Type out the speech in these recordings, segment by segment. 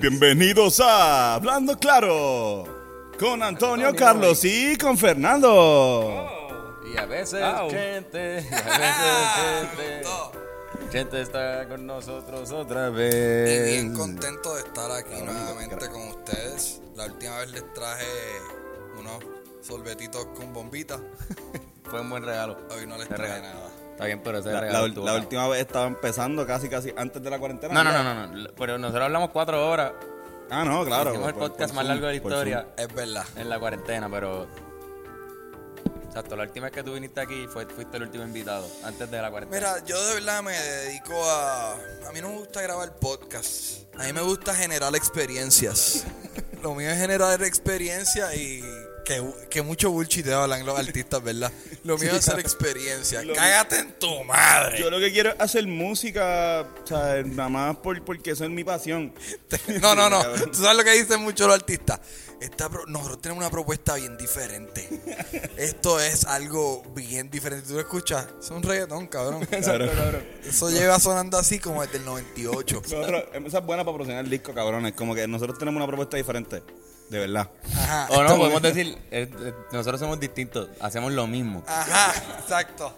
Bienvenidos a Hablando Claro con Antonio, Carlos y con Fernando. Y a veces gente, y a veces gente. Gente está con nosotros otra vez. Y bien contento de estar aquí nuevamente con ustedes. La última vez les traje unos sorbetitos con bombita. Fue un buen regalo. Hoy no les traje regalo. nada. Está bien, pero ese La, regalo la- la última vez estaba empezando casi casi antes de la cuarentena. No, no, no, no, no. Pero nosotros hablamos cuatro horas. Ah, no, claro. Hicimos el podcast por más largo de la historia Es verdad. en la cuarentena, pero. Exacto, la última vez que tú viniste aquí fue, fuiste el último invitado, antes de la cuarentena. Mira, yo de verdad me dedico a... A mí no me gusta grabar podcast. A mí me gusta generar experiencias. Lo mío es generar experiencia y... Que, que mucho bullshit hablan los artistas, ¿verdad? Lo mío es hacer experiencia. Cágate en tu madre. Yo lo que quiero es hacer música, o sea, nada más por, porque eso es mi pasión. No, no, no. Tú sabes lo que dicen muchos los artistas. Esta pro- nosotros tenemos una propuesta bien diferente. Esto es algo bien diferente. Tú lo escuchas, es un reggaetón, cabrón. Claro. Eso lleva sonando así como desde el 98. Nosotros, esa es buena para promocionar el disco, cabrones. Como que nosotros tenemos una propuesta diferente. De verdad. Ajá. O no, podemos decir, eh, eh, nosotros somos distintos, hacemos lo mismo. Ajá, exacto.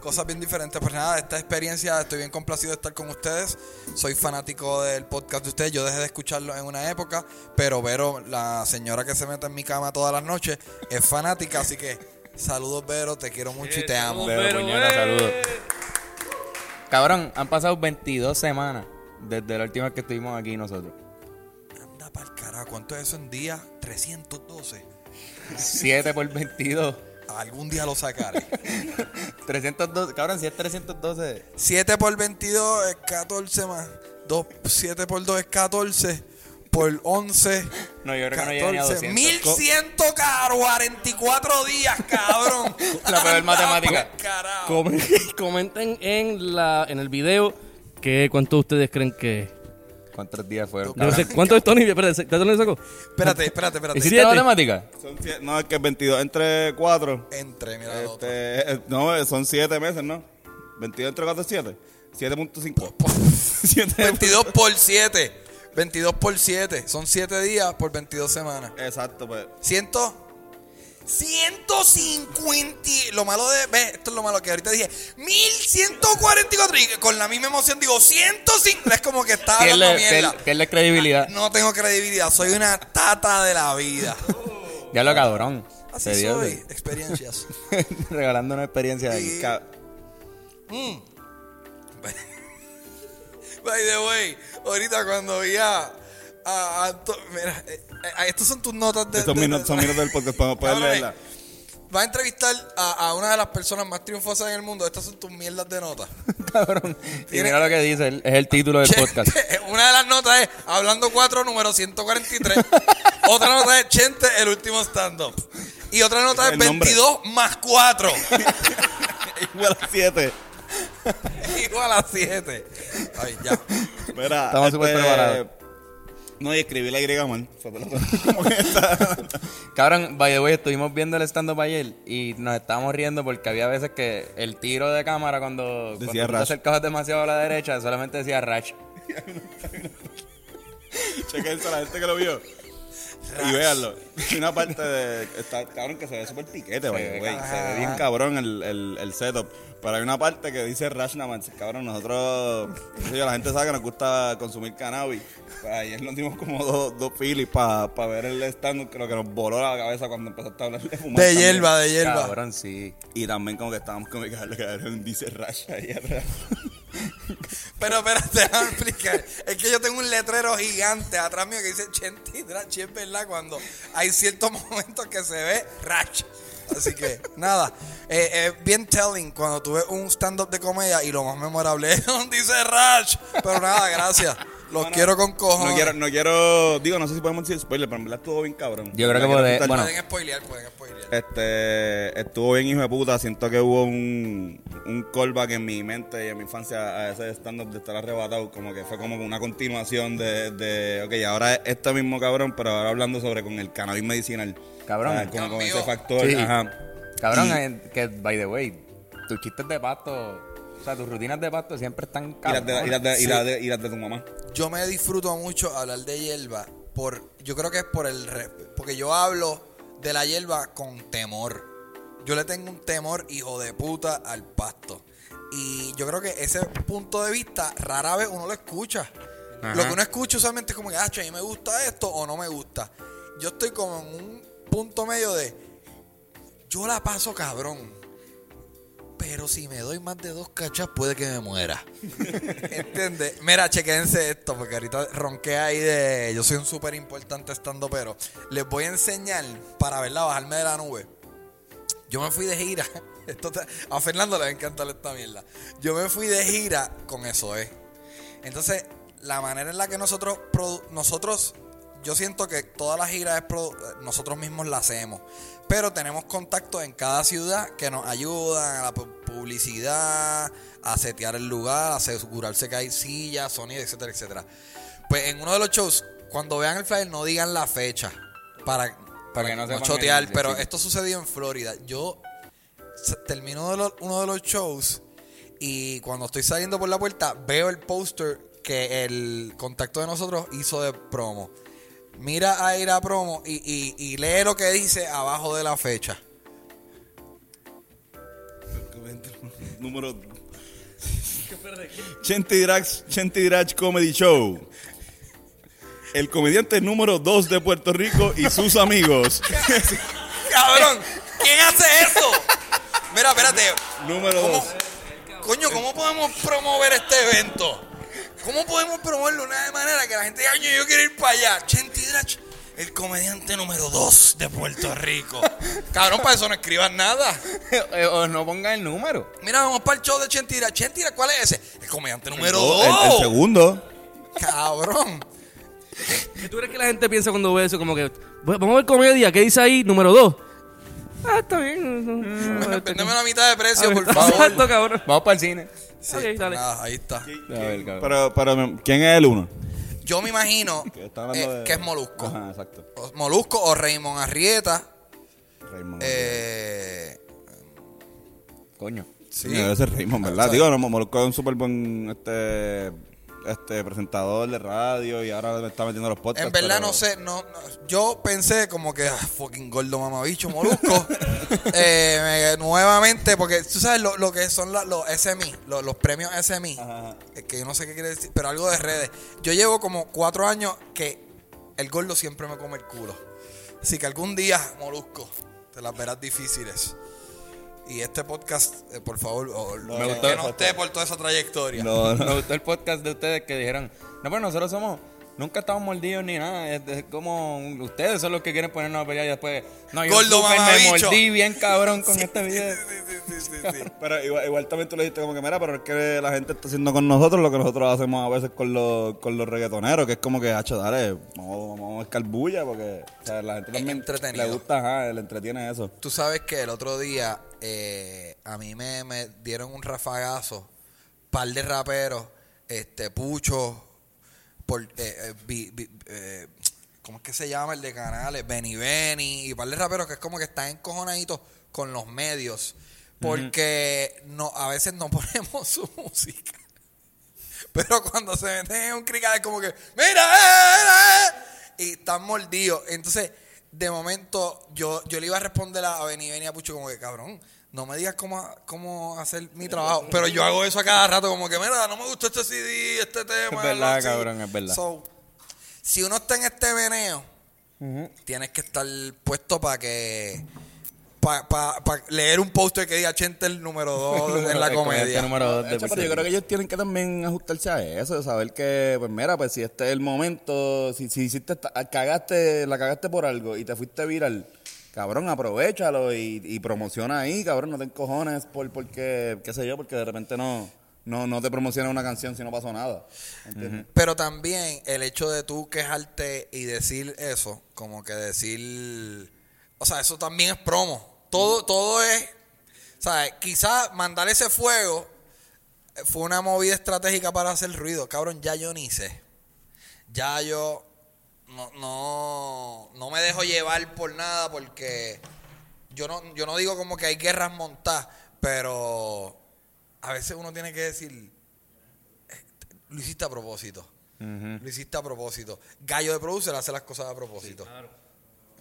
Cosas bien diferentes. Pues nada, esta experiencia, estoy bien complacido de estar con ustedes. Soy fanático del podcast de ustedes. Yo dejé de escucharlo en una época, pero Vero, la señora que se mete en mi cama todas las noches, es fanática. Así que saludos, Vero, te quiero mucho y te amo. Pero, puñeta, saludos. Cabrón, han pasado 22 semanas desde la última vez que estuvimos aquí nosotros. Anda pa'l carajo, ¿cuánto es eso en día? 312. 7 por 22. Algún día lo sacaré. 312, cabrón, si es 312. 7 por 22 es 14 más. 2, 7 por 2 es 14. Por 11. No, yo creo que no llega ni a 200. 1144 días, cabrón. La peor matemática. Comenten en la en el video que cuánto ustedes creen que es. ¿Cuántos días fueron? Yo no sé? ¿Cuánto es Tony? Espérate, ¿de dónde sacó? Espérate, espérate, espérate. ¿Hiciste Siete. matemática? Son siete- no, es que es 22 entre 4. Entre, mira. Este, eh, no, son 7 meses, ¿no? 22 entre 4 es 7. 7.5. 7. 22 por 7. 22 por 7. Son 7 días por 22 semanas. Exacto, pues. 100. 150. Lo malo de. Esto es lo malo que ahorita dije. 1144. Y con la misma emoción digo 150. Es como que estaba hablando Pierde, mierda. pierde- credibilidad. No tengo credibilidad. Soy una tata de la vida. Ya lo cabrón. Así soy. Experiencias. Regalando una experiencia. Y- Ca- By the way, ahorita cuando vi a. mira, eh, eh, estos son tus notas de. Son de- minutos, son minutos del podcast, podemos poder Cabrones, leerla. Va a entrevistar a, a una de las personas más triunfosas en el mundo. Estas son tus mierdas de notas. Cabrón. Y mira lo que dice, el- es el título del podcast. Una de las notas es Hablando 4, número 143. otra nota es Chente, el último stand-up. Y otra nota es El nombre. 22 más 4. Igual a 7. Igual a 7. Ay, ya. Mira, Estamos súper preparados. No, y escribí la Y mal. Cabrón, by the way, estuvimos viendo el stand-up ayer y nos estábamos riendo porque había veces que el tiro de cámara cuando, cuando Decía te acercabas demasiado a la derecha solamente decía Rash. Chequense a la gente que lo vio. Y véanlo. Una parte de. Está cabrón que se ve súper piquete, güey. Se cabrón. ve bien cabrón el, el, el setup. Pero hay una parte que dice Rashnaman. Cabrón, nosotros. yo, la gente sabe que nos gusta consumir cannabis. Pues ayer nos dimos como dos, dos filis para ver el stand Creo que nos voló la cabeza cuando empezaste a hablar de fumar. De también. hierba, de hierba. Cabrón, sí. Y también como que estábamos como que cabrón, dice Rash ahí atrás. Pero espérate, déjame explicar. Es que yo tengo un letrero gigante atrás mío que dice Chenti Drach. Y es verdad cuando hay ciertos momentos que se ve Rach. Así que, nada. Eh, eh, bien telling cuando tuve un stand-up de comedia y lo más memorable es donde dice Rach. Pero nada, gracias. Los quiero con cojones. No quiero, no quiero, digo, no sé si podemos decir spoiler, pero en verdad estuvo bien cabrón. Yo creo que puede- bueno. Pueden spoilear, pueden spoilear. Este, estuvo bien hijo de puta, siento que hubo un, un callback en mi mente y en mi infancia a ese stand-up de estar arrebatado, como que fue como una continuación de, de ok, ahora es este mismo cabrón, pero ahora hablando sobre con el cannabis medicinal. Cabrón. O sea, como con ese factor, Sí. ajá. Cabrón, Y- eh, que, by the way, tus chistes de pasto O sea, tus rutinas de pasto siempre están Y las de, y las de, y Sí. las de- y las de tu mamá. Yo me disfruto mucho hablar de hierba por yo creo que es por el re- porque yo hablo de la hierba con temor. Yo le tengo un temor hijo de puta al pasto. Y yo creo que ese punto de vista rara vez uno lo escucha. Ajá. Lo que uno escucha usualmente es como que, ah, a mí me gusta esto o no me gusta. Yo estoy como en un punto medio de, yo la paso cabrón. Pero si me doy más de dos cachas, puede que me muera. ¿Entiendes? Mira, chequense esto, porque ahorita ronqué ahí de. Yo soy un súper importante estando, pero les voy a enseñar para verla bajarme de la nube. Yo me fui de gira. Esto a Fernando le va a encantar esta mierda. Yo me fui de gira con eso, ¿eh? Entonces, la manera en la que nosotros, nosotros, yo siento que todas las giras nosotros mismos la hacemos. Pero tenemos contactos en cada ciudad que nos ayudan a la pu- publicidad, a setear el lugar, a asegurarse que hay sillas, sonido, etcétera, etcétera. Pues en uno de los shows, cuando vean el flyer, no digan la fecha para, Para que no sepan chotear. pero sí. esto sucedió en Florida. Yo termino de uno de los shows y cuando estoy saliendo por la puerta veo el póster que el contacto de nosotros hizo de promo. Mira a ir a promo y, y- y lee lo que dice abajo de la fecha. Número. Chenti Drax Comedy Show. El comediante número 2 de Puerto Rico y sus amigos. ¡Cabrón! ¿Quién hace eso? Mira, espérate. número ¿Cómo, 2. coño, ¿cómo podemos promover este evento? ¿Cómo podemos promoverlo de una manera que la gente diga, yo quiero ir para allá? Chenti Drach, el comediante número 2 de Puerto Rico. Cabrón, para eso no escriban nada. Eh, o no pongan el número. Mira, vamos para el show de Chenti Drach. Chenti Drach, ¿cuál es ese? El comediante número El, 2. el segundo. Cabrón. ¿Qué tú crees que la gente piensa cuando ve eso? Como que, "Bueno, vamos a ver comedia, ¿qué dice ahí? Número 2. Ah, está bien. Véndeme la mitad de precio, ver, por favor. Exacto, cabrón. Vamos para el cine. Sí, Ok, dale. nada, ahí está. A ver, cabrón. Pero, pero, ¿quién es el uno? Yo me imagino Que está hablando eh, de- que es Molusco. Ajá, exacto. O- Molusco o Raymond Arrieta. Raymond. Eh, Coño. sí. Sí, debe ser Raymond, ¿verdad? Digo, no, Molusco es un súper buen este, este, presentador de radio y ahora me está metiendo los podcasts. En verdad pero- no sé, no, no, yo pensé como que ah, fucking gordo mamabicho molusco. Eh, me- nuevamente, porque tú sabes lo, lo que son la- los SMI, lo- los, premios SMI, Ajá, ajá. eh, que yo no sé qué quiere decir, pero algo de redes. Yo llevo como cuatro años que el gordo siempre me come el culo. Así que algún día, molusco, te las verás difíciles. Y este podcast, eh, por favor, o- Me que, gustó, que no gustó. esté por toda esa trayectoria. No, no. Me gustó el podcast de ustedes que dijeron, no, pues nosotros somos, nunca estamos mordidos ni nada, es, es como ustedes son los que quieren ponernos a pelear y después, no, yo Gordo súper me mamabicho. mordí bien cabrón con este video. Sí, sí, sí, sí, sí. Pero igual, igual también tú le dijiste como que, mira, pero es que la gente está haciendo con nosotros lo que nosotros hacemos a veces con los, con los reggaetoneros, que es como que, hacho, dale, vamos, vamos a escar bulla porque o sea, la gente también le gusta, ajá, le entretiene eso. Tú sabes que el otro día eh, a mí me, me dieron un rafagazo, par de raperos, este Pucho, por, eh, eh, vi- vi- eh, ¿cómo es que se llama el de canales? Benny Benny y par de raperos que es como que están encojonaditos con los medios porque no a veces no ponemos su música. Pero cuando se meten en un crical es como que, mira, eh, eh, eh", y están mordidos. Entonces, de momento, yo, yo le iba a responder a Beni Beni a Pucho como que, cabrón, no me digas cómo, cómo hacer mi trabajo. Pero yo hago eso a cada rato, como que, mira, no me gustó este CD, este tema. Es verdad, algo así". cabrón, es verdad. So, si uno está en este veneo, tienes que estar puesto para que... Para leer un póster que diga Chente el número 2 en la El comediante comedia. número dos de Hacho, pero yo creo que ellos tienen que también ajustarse a eso, de saber que, pues mira, pues si este es el momento, si, si hiciste, cagaste, la cagaste por algo y te fuiste viral, cabrón, aprovechalo y, y promociona ahí, cabrón, no te encojones por, porque, qué sé yo, porque de repente no, no, no te promociona una canción si no pasó nada. ¿entiendes? Pero también el hecho de tú quejarte y decir eso, como que decir, o sea, eso también es promo. Todo, todo es, ¿sabes? Quizás mandar ese fuego eh, fue una movida estratégica para hacer ruido. Cabrón, ya yo ni sé. Ya yo no, no, no me dejo llevar por nada porque yo no, yo no digo como que hay guerras montadas, pero a veces uno tiene que decir, "Este, lo hiciste a propósito. Lo hiciste a propósito. Gallo de producer hace las cosas a propósito.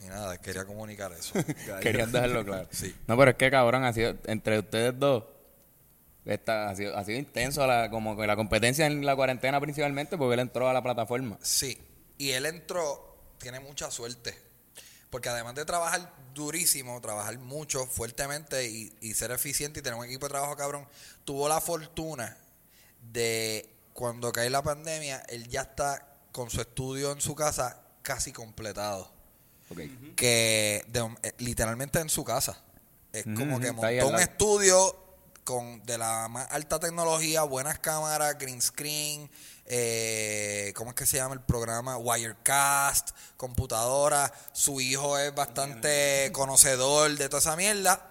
Y nada, quería comunicar eso. Querían dejarlo claro. Sí. No, pero es que cabrón, ha sido, entre ustedes dos, está, ha, sido, ha sido intenso la, como la competencia en la cuarentena principalmente porque él entró a la plataforma. Sí, y él entró, tiene mucha suerte. Porque además de trabajar durísimo, trabajar mucho, fuertemente y, y ser eficiente y tener un equipo de trabajo cabrón, tuvo la fortuna de cuando cae la pandemia, él ya está con su estudio en su casa casi completado. Que de- eh, literalmente en su casa. Es como que montó un estudio con de la más alta tecnología, buenas cámaras, green screen, eh, ¿cómo es que se llama el programa? Wirecast, computadora. Su hijo es bastante conocedor de toda esa mierda.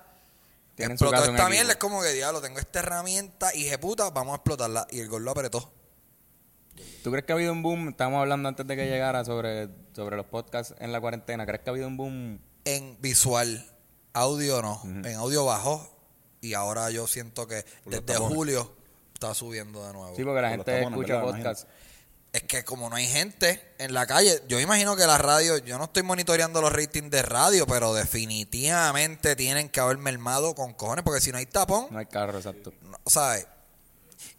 Explotó esta mierda, es como que diablo, tengo esta herramienta y puta, vamos a explotarla. Y el gol lo apretó. ¿Tú crees que ha habido un boom? Estábamos hablando antes de que llegara sobre, sobre los podcasts en la cuarentena. ¿Crees que ha habido un boom? En visual, audio no. En audio bajó. Y ahora yo siento que Por desde julio está subiendo de nuevo. Sí, porque la Por gente tapones, escucha ¿verdad? podcasts. Es que como no hay gente en la calle, yo imagino que la radio, yo no estoy monitoreando los ratings de radio, pero definitivamente tienen que haber mermado con cojones, porque si no hay tapón, No hay carro, exacto. no, ¿sabes?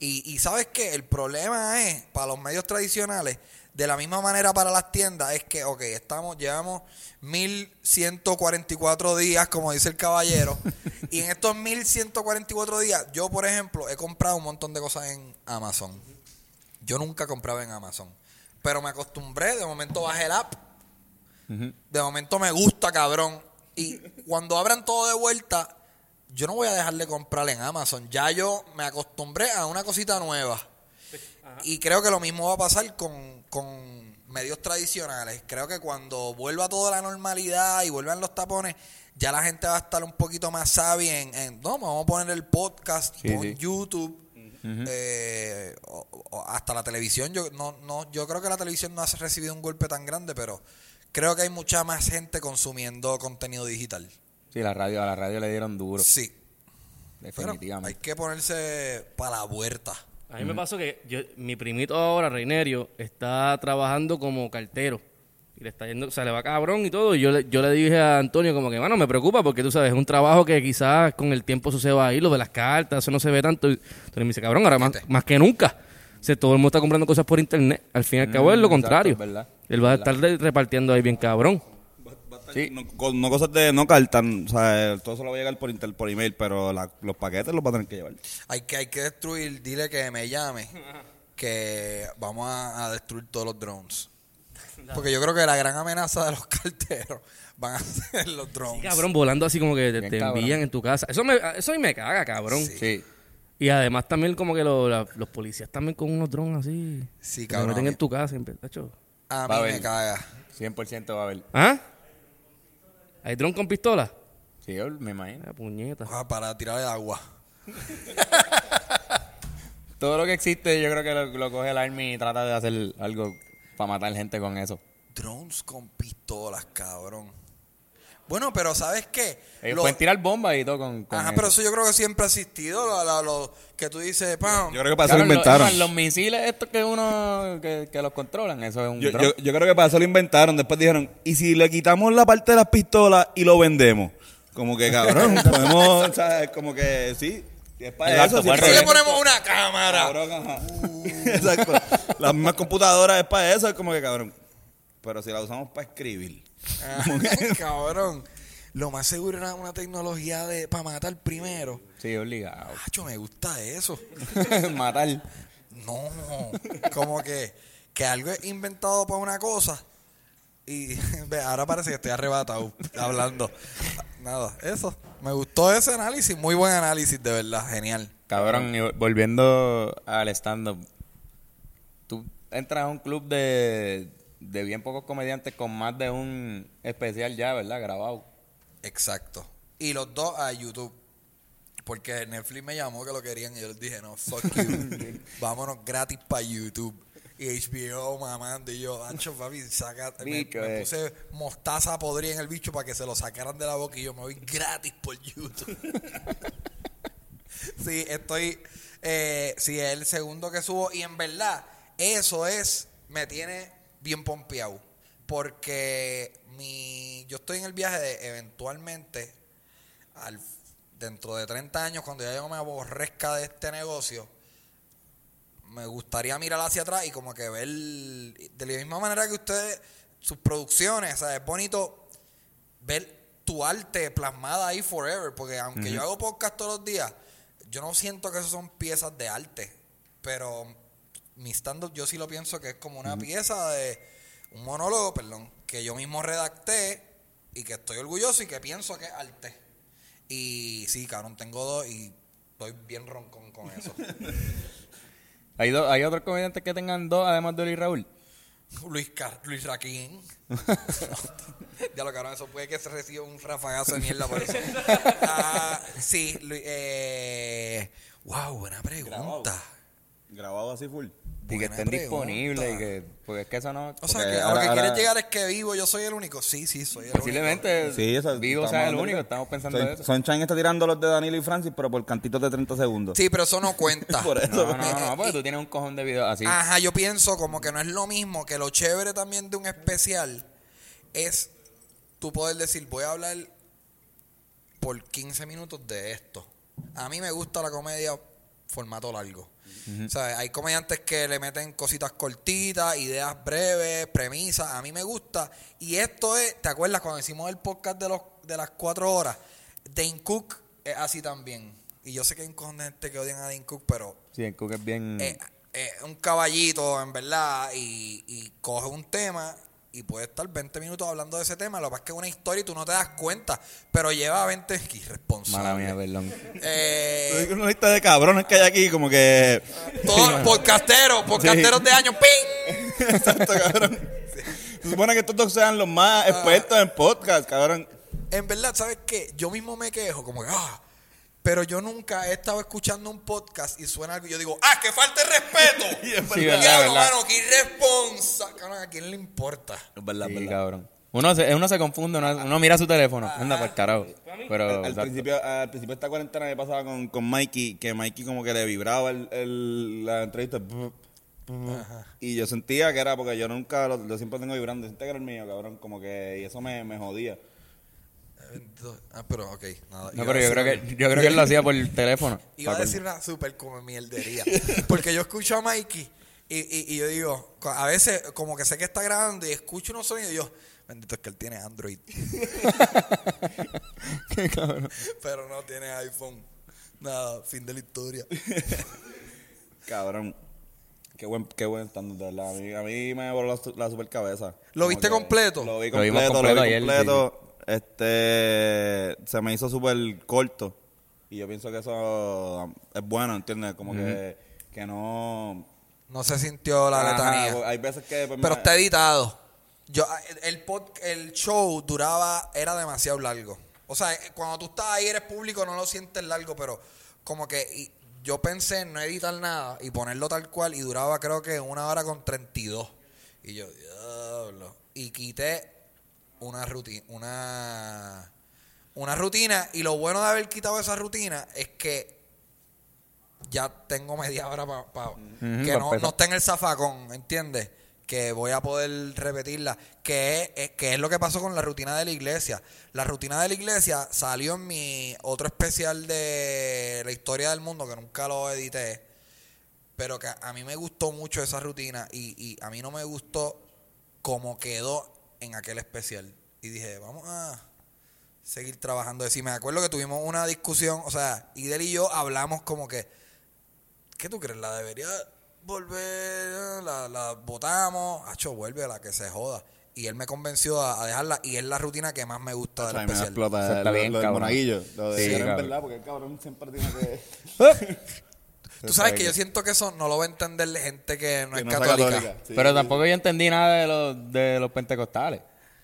Y, y sabes que el problema es, para los medios tradicionales, de la misma manera para las tiendas, es que, ok, estamos, llevamos 1144 días, como dice el caballero, y en estos 1144 días, yo, por ejemplo, he comprado un montón de cosas en Amazon. Yo nunca compraba en Amazon, pero me acostumbré, de momento bajé el app, de momento me gusta, cabrón. Y cuando abran todo de vuelta, yo no voy a dejar de comprar en Amazon. Ya yo me acostumbré a una cosita nueva. Y creo que lo mismo va a pasar con, con medios tradicionales. Creo que cuando vuelva toda la normalidad y vuelvan los tapones, ya la gente va a estar un poquito más sabia en, en, no, vamos a poner el podcast, Sí, pon sí. YouTube, eh, o- o hasta la televisión. Yo no, no, yo creo que la televisión no ha recibido un golpe tan grande, pero creo que hay mucha más gente consumiendo contenido digital. Sí, la radio, a la radio le dieron duro, Sí, pero hay definitivamente. que ponerse para la vuelta. A mí me pasó que yo, mi primito ahora, Reinerio, está trabajando como cartero. Y le está yendo, o sea, le va cabrón y todo. Y yo le, yo le dije a Antonio como que, bueno, me preocupa porque tú sabes, es un trabajo que quizás con el tiempo eso se va a ir, lo de las cartas, eso no se ve tanto. Y Entonces me dice, cabrón, ahora más, más que nunca. O sea, todo el mundo está comprando cosas por internet. Al fin y al cabo es lo Mm, exacto, contrario. es verdad. Él va a estar repartiendo ahí bien cabrón. Sí. No, no cosas de no cartan, o sea, todo eso lo va a llegar por inter, por email, pero la- los paquetes los va a tener que llevar. Hay que, hay que destruir, dile que me llame, que vamos a, a destruir todos los drones. Porque yo creo que la gran amenaza de los carteros van a ser los drones. Cabrón, volando así como que te, te envían en tu casa. Eso, me, eso me caga, cabrón. Sí. Y además también como que lo- la- los policías también con unos drones así. Sí, que cabrón. Meten en tu casa. tacho. A Va a mí me caga. 100% va a haber. ¿Ah? ¿Hay dron con pistola? Sí, yo me imagino. Ah, puñeta. Ah, para tirarle agua. Todo lo que existe, yo creo que lo, lo coge el Army y trata de hacer algo para matar gente con eso. Drones con pistolas, cabrón. Bueno, pero ¿sabes qué? Ellos pueden tirar bombas y todo con, con Ajá, eso. pero eso yo creo que siempre ha existido. Lo, lo- lo que tú dices, pam. Yo creo que para eso lo inventaron. Los, los misiles estos que uno que, que los controlan, eso es un Yo, yo, yo creo que para eso lo inventaron. Después dijeron, ¿y si le quitamos la parte de las pistolas y lo vendemos? Como que, cabrón, podemos, o sea, como que sí. Es para Exacto, eso. Si le ponemos una cámara. Cabrón, ajá. Exacto. Las mismas computadoras es para eso, es como que, cabrón. Pero si la usamos para escribir. Ay, cabrón. Lo más seguro era una tecnología de para matar primero. Sí, obligado. Macho, me gusta eso. Matar. No, como que, que algo es inventado para una cosa y ve, ahora parece que estoy arrebatado hablando. Nada, eso. Me gustó ese análisis, muy buen análisis, de verdad, genial. Cabrón, y volviendo al stand-up. Tú entras a un club de, de bien pocos comediantes con más de un especial ya, ¿verdad? Grabado. Exacto. Y los dos a YouTube. Porque Netflix me llamó que lo querían y yo les dije, no, fuck you. Vámonos gratis para YouTube. Y HBO mamando. Y yo, ancho, papi, saca. Me, me puse mostaza podrida en el bicho para que se lo sacaran de la boca y yo me voy gratis por YouTube. Sí, estoy. Eh, sí, es el segundo que subo. Y en verdad, eso es. Me tiene bien pompeado. Porque mi, yo estoy en el viaje de eventualmente, al, dentro de 30 años, cuando ya yo me aborrezca de este negocio, me gustaría mirar hacia atrás y como que ver de la misma manera que ustedes, sus producciones, o sea, es bonito ver tu arte plasmada ahí forever, porque aunque yo hago podcast todos los días, yo no siento que eso son piezas de arte, pero mi stand-up yo sí lo pienso que es como una pieza de un monólogo, perdón, que yo mismo redacté y que estoy orgulloso y que pienso que es arte. Y sí, cabrón, tengo dos y estoy bien roncón con eso. ¿Hay, do- ¿Hay otros comediantes que tengan dos, además de Luis Raúl? Luis, Car Luis Raquín. ya lo cabrón, eso puede que se reciba un rafagazo de mierda por eso. Ah, sí, Luis, eh, wow, buena pregunta. Grabado así full. Y que estén pregunta. disponibles y que... Porque es que eso no... O sea, que a lo ahora- que ahora- quieres llegar es que vivo, yo soy el único. Sí, sí, soy el Posiblemente Sí, eso, Vivo sea el único, estamos pensando Son- eso. Sunshine está tirando los de Danilo y Francis, pero por cantitos de 30 segundos. único. Sí, pero eso no cuenta. Por eso. No, no, no, porque tú tienes un cojón de videos así. Ajá, yo pienso como que no es lo mismo, que lo chévere también de un especial es tú poder decir, voy a hablar por 15 minutos de esto. A mí me gusta la comedia formato largo. O sea, hay comediantes que le meten cositas cortitas, ideas breves, premisas. A mí me gusta. Y esto es, ¿te acuerdas cuando hicimos el podcast de los de las cuatro horas? Dane Cook es así también. Y yo sé que hay gente que odian a Dane Cook, pero Sí, el Cook es bien... eh, eh, un caballito, en verdad, y, y coge un tema y puede estar 20 minutos hablando de ese tema. Lo que pasa es que es una historia y tú no te das cuenta, pero lleva 20. Qué irresponsable. Mala mía, perdón. Eh, Una lista de cabrones que hay aquí, como que. todos podcasteros, podcasteros de años, ¡ping! Exacto, cabrón. Se supone que estos dos sean los más expertos en podcast, cabrón. En verdad, ¿sabes qué? Yo mismo me quejo, como que, ah, pero yo nunca he estado escuchando un podcast y suena algo y yo digo, ah, que falta de respeto. Sí, verdad, Diablo, verdad. mano, qué irresponsa. Cabrón, ¿a quién le importa? Es verdad, Sí, es verdad. cabrón. Uno se, uno se confunde, uno, uno mira su teléfono. Anda, por carajo. Pero, Al, principio, al principio de esta cuarentena me pasaba con, con Mikey, que Mikey como que le vibraba el, el- la entrevista. Y yo sentía que era porque yo nunca, lo, lo siempre tengo vibrando. Sentía que era el mío, cabrón. Como que, y eso me, me jodía. Ah, pero ok, nada. No, pero yo creo, que, yo creo que él lo hacía por el teléfono. Iba a decir una súper como mierdería. Porque yo escucho a Mikey y, y, y yo digo, a veces como que sé que está grabando y escucho unos sonidos y yo, bendito es que él tiene Android. Qué cabrón. pero no tiene iPhone. Nada, fin de la historia. Cabrón. Qué buen, qué buen stand de verdad. A mí, a mí me voló la, su- la super cabeza. ¿Lo viste completo? Lo vi Lo completo, lo, completo vi ayer, completo. Este, se me hizo súper corto. Y yo pienso que eso es bueno, ¿entiendes? Como que, que no... No se sintió la Ajá, letanía. hay veces que... pues, Pero me- está editado. Yo, el, pod- el show duraba, era demasiado largo. O sea, cuando tú estás ahí, eres público, no lo sientes largo, pero como que y yo pensé en no editar nada y ponerlo tal cual y duraba creo que una hora con 32. Y yo, diablo. Y quité una rutina, una, una rutina. Y lo bueno de haber quitado esa rutina es que ya tengo media hora para que no, empezar. no esté en el zafacón, ¿entiendes? Que voy a poder repetirla. Que es, es- que es lo que pasó con la rutina de la iglesia. La rutina de la iglesia salió en mi otro especial de la historia del mundo, que nunca lo edité. Pero que a mí me gustó mucho esa rutina y, y a mí no me gustó como quedó en aquel especial. Y dije, vamos a seguir trabajando. de sí, me acuerdo que tuvimos una discusión, o sea, Idel y yo hablamos como que, ¿qué tú crees? ¿La debería volver? ¿La, la votamos? Hacho, vuelve a la que se joda. Y él me convenció a, a dejarla y es la rutina que más me gusta del Ay, me especial. explota Eso está lo, bien, lo del monaguillo. Lo de Sí, en verdad, porque el cabrón siempre tiene que... Tú sabes que yo siento que eso no lo va a entender gente que no que es no católica. Sí, Pero sí. tampoco yo entendí nada de los, de los pentecostales.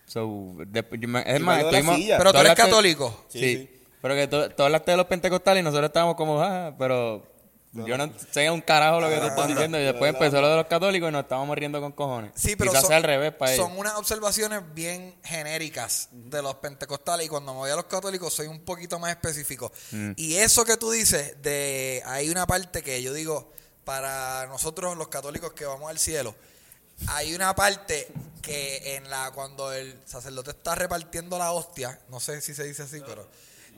So, me- es más, estuvimos-. Pero tú eres católico. Sí, Sí, sí. Pero que tú, tú hablaste de los pentecostales y nosotros estábamos como, ah, pero Yo no sé un carajo lo que tú estás diciendo. Y después empezó lo de los católicos y nos estábamos riendo con cojones. Sí, pero Quizás son, sea al revés para ellos. son unas observaciones bien genéricas de los pentecostales y cuando me voy a los católicos soy un poquito más específico. Mm. Y eso que tú dices, de hay una parte que yo digo, para nosotros los católicos que vamos al cielo, hay una parte que en la cuando el sacerdote está repartiendo la hostia, no sé si se dice así, pero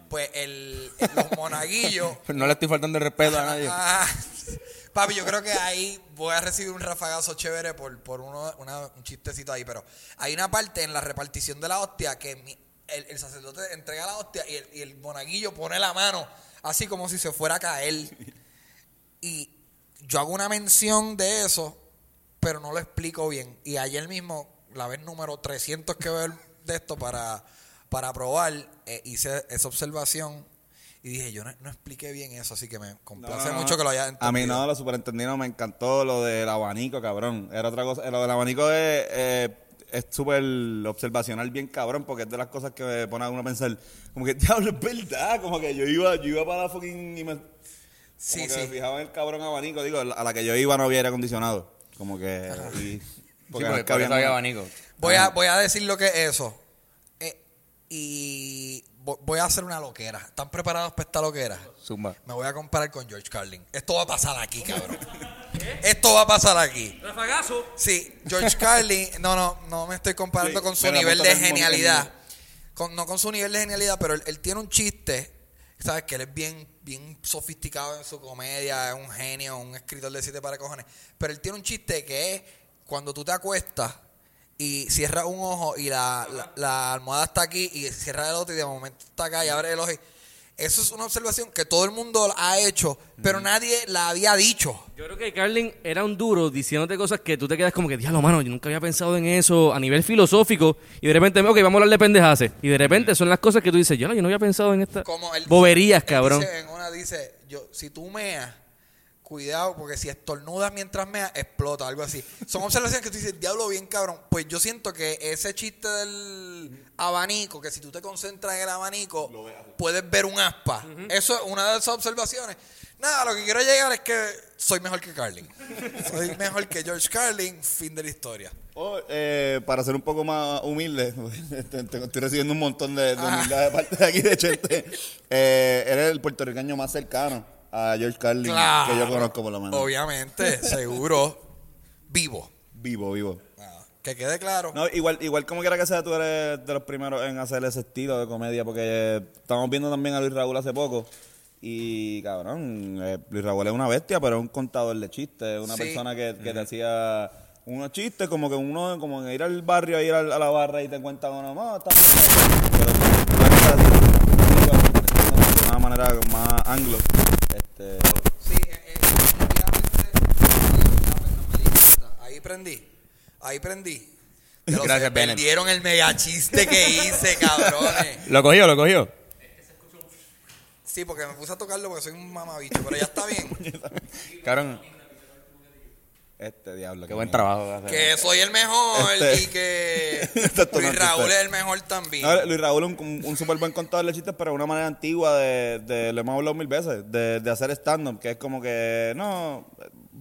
pues el, los monaguillos No le estoy faltando el respeto a nadie. Ah, papi, yo creo que ahí voy a recibir un rafagazo chévere por, por uno, una- un chistecito ahí, pero hay una parte en la repartición de la hostia que mi- el, el sacerdote entrega la hostia y el, y el monaguillo pone la mano así como si se fuera a caer. Y yo hago una mención de eso, pero no lo explico bien. Y ayer mismo, la vez número 300 que veo de esto para, para probar, eh, hice esa observación y dije, yo no, no expliqué bien eso, así que me complace No, no, mucho que lo haya A entendido. mí no, lo superentendido me encantó lo del abanico, cabrón. Era otra cosa. Lo del abanico es eh, es súper observacional, bien cabrón, porque es de las cosas que me pone a uno a pensar, como que, diablo, es verdad. Como que yo iba, yo iba para la fucking. Y me, Sí, como que sí. me fijaba en el cabrón abanico. Digo, a la que yo iba no había aire acondicionado. Como que. y- Sí, no porque había- había abanico. Voy a, voy a decir lo que es eso. Y vo- voy a hacer una loquera. ¿Están preparados para esta loquera? Zumba. Me voy a comparar con George Carlin. Esto va a pasar aquí, cabrón. Esto va a pasar aquí. Rafagazo. Sí, George Carlin, no, no, no me estoy comparando Sí, con su nivel de genialidad. Con, no con su nivel de genialidad, pero él, él tiene un chiste, ¿sabes? Que él es bien, bien sofisticado en su comedia, es un genio, un escritor de siete para cojones. Pero él tiene un chiste que es cuando tú te acuestas y cierras un ojo y la, la, la almohada está aquí y cierras el otro y de momento está acá y abres el ojo. y- Eso es una observación que todo el mundo ha hecho, pero nadie la había dicho. Yo creo que Carlin era un duro diciéndote cosas que tú te quedas como que, diablo, mano, yo nunca había pensado en eso a nivel filosófico. Y de repente, ok, vamos a hablar de pendejaces. Y de repente son las cosas que tú dices, yo no, yo no había pensado en estas boberías, él cabrón. dice- en una dice, yo, si tú meas, cuidado, porque si estornudas mientras meas, explota, algo así. Son observaciones que tú dices, diablo, bien cabrón. Pues yo siento que ese chiste del abanico, que si tú te concentras en el abanico, puedes ver un aspa. Eso es una de esas observaciones. Nada, lo que quiero llegar es que soy mejor que Carlin. Soy mejor que George Carlin, fin de la historia. O, eh, para ser un poco más humilde, estoy recibiendo un montón de, de humildad de parte de aquí de Chente. Eh, eres el puertorriqueño más cercano a George Carlin Claro. que yo conozco, por lo menos. Obviamente, seguro, vivo. Vivo, vivo. Ah, Que quede claro. No, igual, igual como quiera que sea, tú eres de los primeros en hacer ese estilo de comedia, porque eh, estamos viendo también a Luis Raúl hace poco. Y cabrón, eh, Luis Raúl es una bestia, pero es un contador de chistes, una Sí. persona que, que te hacía unos chistes, como que uno, como que ir al barrio, ir a la barra y te cuenta uno, no, está pero de una manera más anglo. Este, Sí, eh, eh, definitivamente, no me di cuenta. Ahí prendí. Ahí prendí. Lo Gracias, Bennett. Perdieron el mega chiste que hice, cabrones. Lo cogió, lo cogió. Sí, porque me puse a tocarlo porque soy un mamabicho, pero ya está bien. Cabrón, este diablo. qué buen trabajo. Que soy el mejor Este- y que Exacto, Luis Raúl este- es el mejor también. No, Luis Raúl es un, un súper buen contador de chistes, pero de una manera antigua de, de lo hemos hablado mil veces, de, de hacer stand-up, que es como que, no,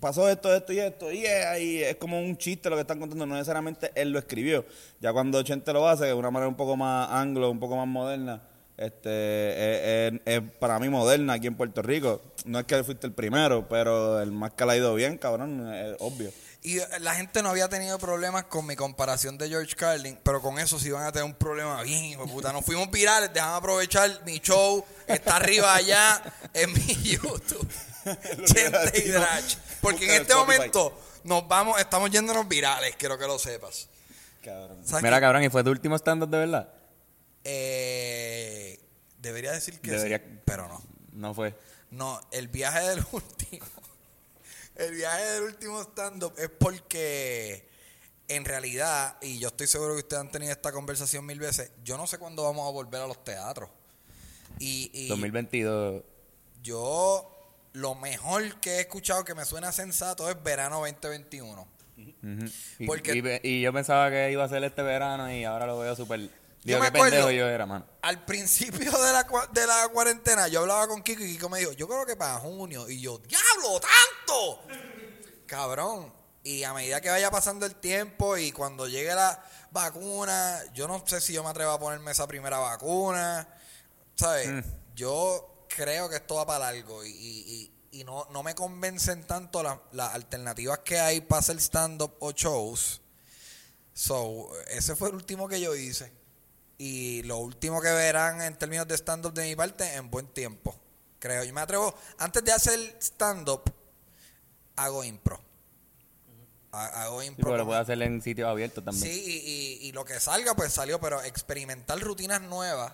pasó esto, esto y esto, y es como un chiste lo que están contando, no necesariamente él lo escribió. Ya cuando Chente lo hace, de una manera un poco más anglo, un poco más moderna, este es, es- es para mí moderna aquí en Puerto Rico. No es que fuiste el primero, pero el más que le ha ido bien, cabrón, es obvio. Y eh, la gente no había tenido problemas con mi comparación de George Carlin, pero con eso sí van a tener un problema bien, hijo de puta. Nos fuimos virales, déjame aprovechar mi show, está arriba allá en mi YouTube. Chente y Drach. Porque en este Spotify. momento nos vamos, estamos yéndonos virales, quiero que lo sepas. Cabrón. ¿Sabes Mira, qué? cabrón, ¿y fue tu último stand-up de verdad? Eh, debería decir que Debería- sí, pero no. No fue. No, el viaje del último. El viaje del último stand-up es porque, en realidad, y yo estoy seguro que ustedes han tenido esta conversación mil veces, yo no sé cuándo vamos a volver a los teatros. Y, y 2022. yo, lo mejor que he escuchado que me suena sensato es verano 2021. Ujú. y, Porque- y, y yo pensaba que iba a ser este verano y ahora lo veo súper Digo, me qué pendejo acuerdo- yo era, mano. Al principio de la, de la cuarentena, yo hablaba con Kiko y Kiko me dijo, yo creo que para junio. Y yo, ¡diablo, tanto! Cabrón. Y a medida que vaya pasando el tiempo y cuando llegue la vacuna, yo no sé si yo me atrevo a ponerme esa primera vacuna. ¿Sabes? Mm. Yo creo que esto va para largo y, y- y- y no, no me convencen tanto las las alternativas que hay para hacer stand-up o shows. So, ese fue el último que yo hice. Y lo último que verán en términos de stand-up de mi parte en buen tiempo. Creo. Yo me atrevo. Antes de hacer stand-up, hago impro. Ha- Hago Sí, impro. pero lo puedo hacer en sitios abiertos también. Sí, y, y- y lo que salga, pues salió, pero experimentar rutinas nuevas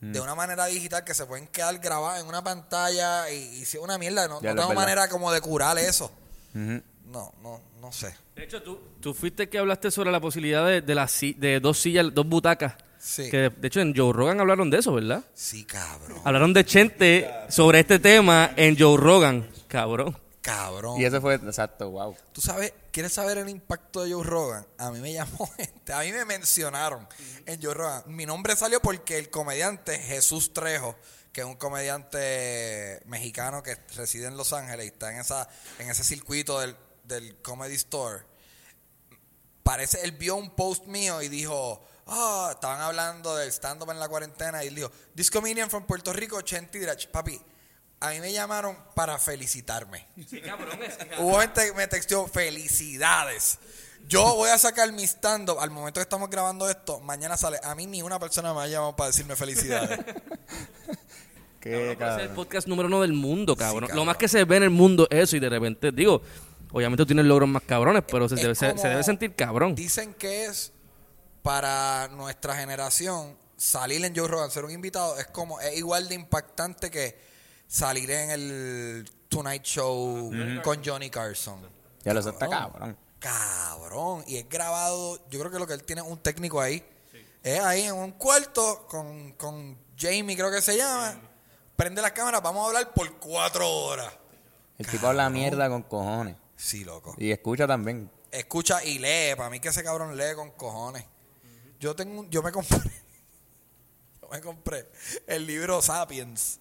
Mm. de una manera digital que se pueden quedar grabadas en una pantalla y, y si es una mierda, no, Ya no tengo manera como de curar eso. No, no, no sé. De hecho, tú, tú fuiste el que hablaste sobre la posibilidad de, de, las si- de dos sillas, dos butacas. Sí. Que de, de hecho en Joe Rogan hablaron de eso, ¿verdad? Sí, cabrón. Hablaron de Chente sobre este tema en Joe Rogan. Cabrón. Cabrón. Y eso fue, exacto, wow. Tú sabes, ¿quieres saber el impacto de Joe Rogan? A mí me llamó gente, a mí me mencionaron en Joe Rogan. Mi nombre salió porque el comediante Jesús Trejo, que es un comediante mexicano que reside en Los Ángeles y está en esa en ese circuito del, del Comedy Store, parece, él vio un post mío y dijo, ah, estaban hablando del stand-up en la cuarentena y él dijo, this comedian from Puerto Rico, Chenti papi, a mí me llamaron para felicitarme. Hubo gente que me texteó felicidades. Yo voy a sacar mi stand-up al momento que estamos grabando esto. Mañana sale. A mí ni una persona me ha llamado para decirme felicidades. Qué Puede ser el cabrón. podcast número uno del mundo, cabrón. cabrón. Lo más que se ve en el mundo es eso y de repente, digo, obviamente tú tienes logros más cabrones, pero se, Es debe, se- como- se debe sentir cabrón. Dicen que es para nuestra generación salir en Joe Rogan, ser un invitado, es como es igual de impactante que salir en el Tonight Show con Johnny Carson. Ya lo sé, está cabrón. Cabrón. Y es grabado, yo creo que lo que él tiene es un técnico ahí. Es ahí en un cuarto con, con Jamie, creo que se llama. Prende las cámaras, vamos a hablar por cuatro horas. El tipo habla mierda con cojones. Sí, loco. Y escucha también. Escucha y lee. Para mí que ese cabrón lee con cojones. Yo tengo, un- yo me compré, yo me compré el libro Sapiens.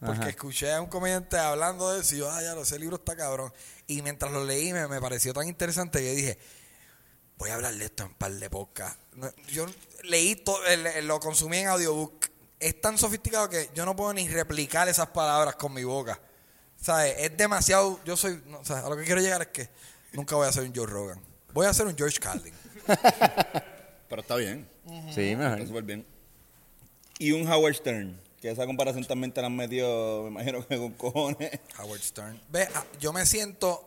Porque Ajá. escuché a un comediante hablando de eso y yo, ah, ya lo ese libro está cabrón. Y mientras lo leí me, me pareció tan interesante que dije, voy a hablar de esto en un par de podcast. No, yo leí todo, lo consumí en audiobook. Es tan sofisticado que yo no puedo ni replicar esas palabras con mi boca. ¿Sabes? Es demasiado. Yo soy. No, o sea, a lo que quiero llegar es que nunca voy a ser un Joe Rogan. Voy a ser un George Carlin. Pero está bien. Sí, Está mejor. súper bien. Y un Howard Stern. Que esa comparación también te la han metido, me imagino que con cojones. Howard Stern. Ve, ah, yo me siento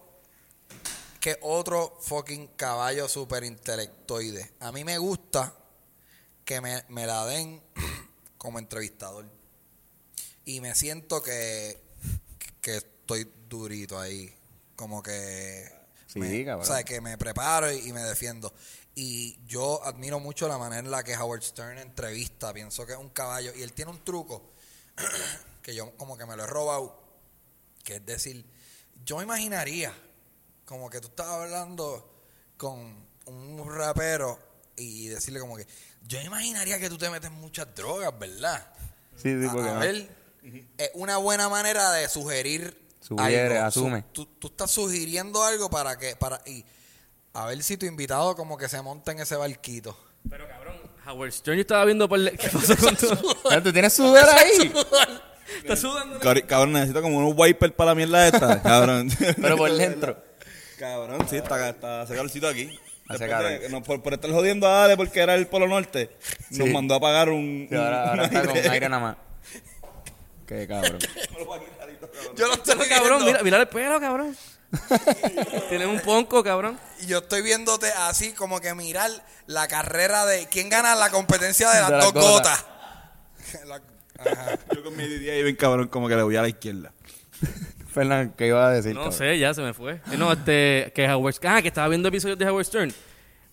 que otro fucking caballo super intelectoide. A mí me gusta que me, me la den como entrevistador. Y me siento que, que estoy durito ahí. Como que. Sí, me, cabrón. o sea, que me preparo y, y me defiendo. Y yo admiro mucho la manera en la que Howard Stern entrevista. Pienso que es un caballo. Y él tiene un truco que yo como que me lo he robado. Que es decir, yo me imaginaría como que tú estás hablando con un rapero y decirle como que yo me imaginaría que tú te metes muchas drogas, ¿verdad? Sí, sí, a, porque a ver, es una buena manera de sugerir Sugiere, algo. asume. tú, tú estás sugiriendo algo para que para y a ver si tu invitado como que se monta en ese barquito. Pero cabrón, Howard Stern, yo estaba viendo por... le- ¿Qué pasó con tu...? ¿Tú tienes sudor ahí? ¿Estás sudando? Cabrón, necesito como unos wipers para la mierda esta. Cabrón. Pero por dentro. Cabrón, sí, está, está hace calorcito aquí. De- no, por, por estar jodiendo a Ale porque era el Polo Norte, nos mandó a pagar un. Sí, ahora, ahora un está con aire nada más. Qué cabrón. Yo lo estoy Pero, cabrón, mira, mira el pelo, cabrón. Tienes un ponco, cabrón. Y yo estoy viéndote así como que mirar la carrera de quién gana la competencia de las De las dos gotas. gotas. La- ajá. Yo con mi idea y bien cabrón, como que le voy a la izquierda. Fernán, ¿qué iba a decir? No cabrón? sé, ya se me fue. Eh, No, este, que Howard Ah, que estaba viendo episodios de Howard Stern.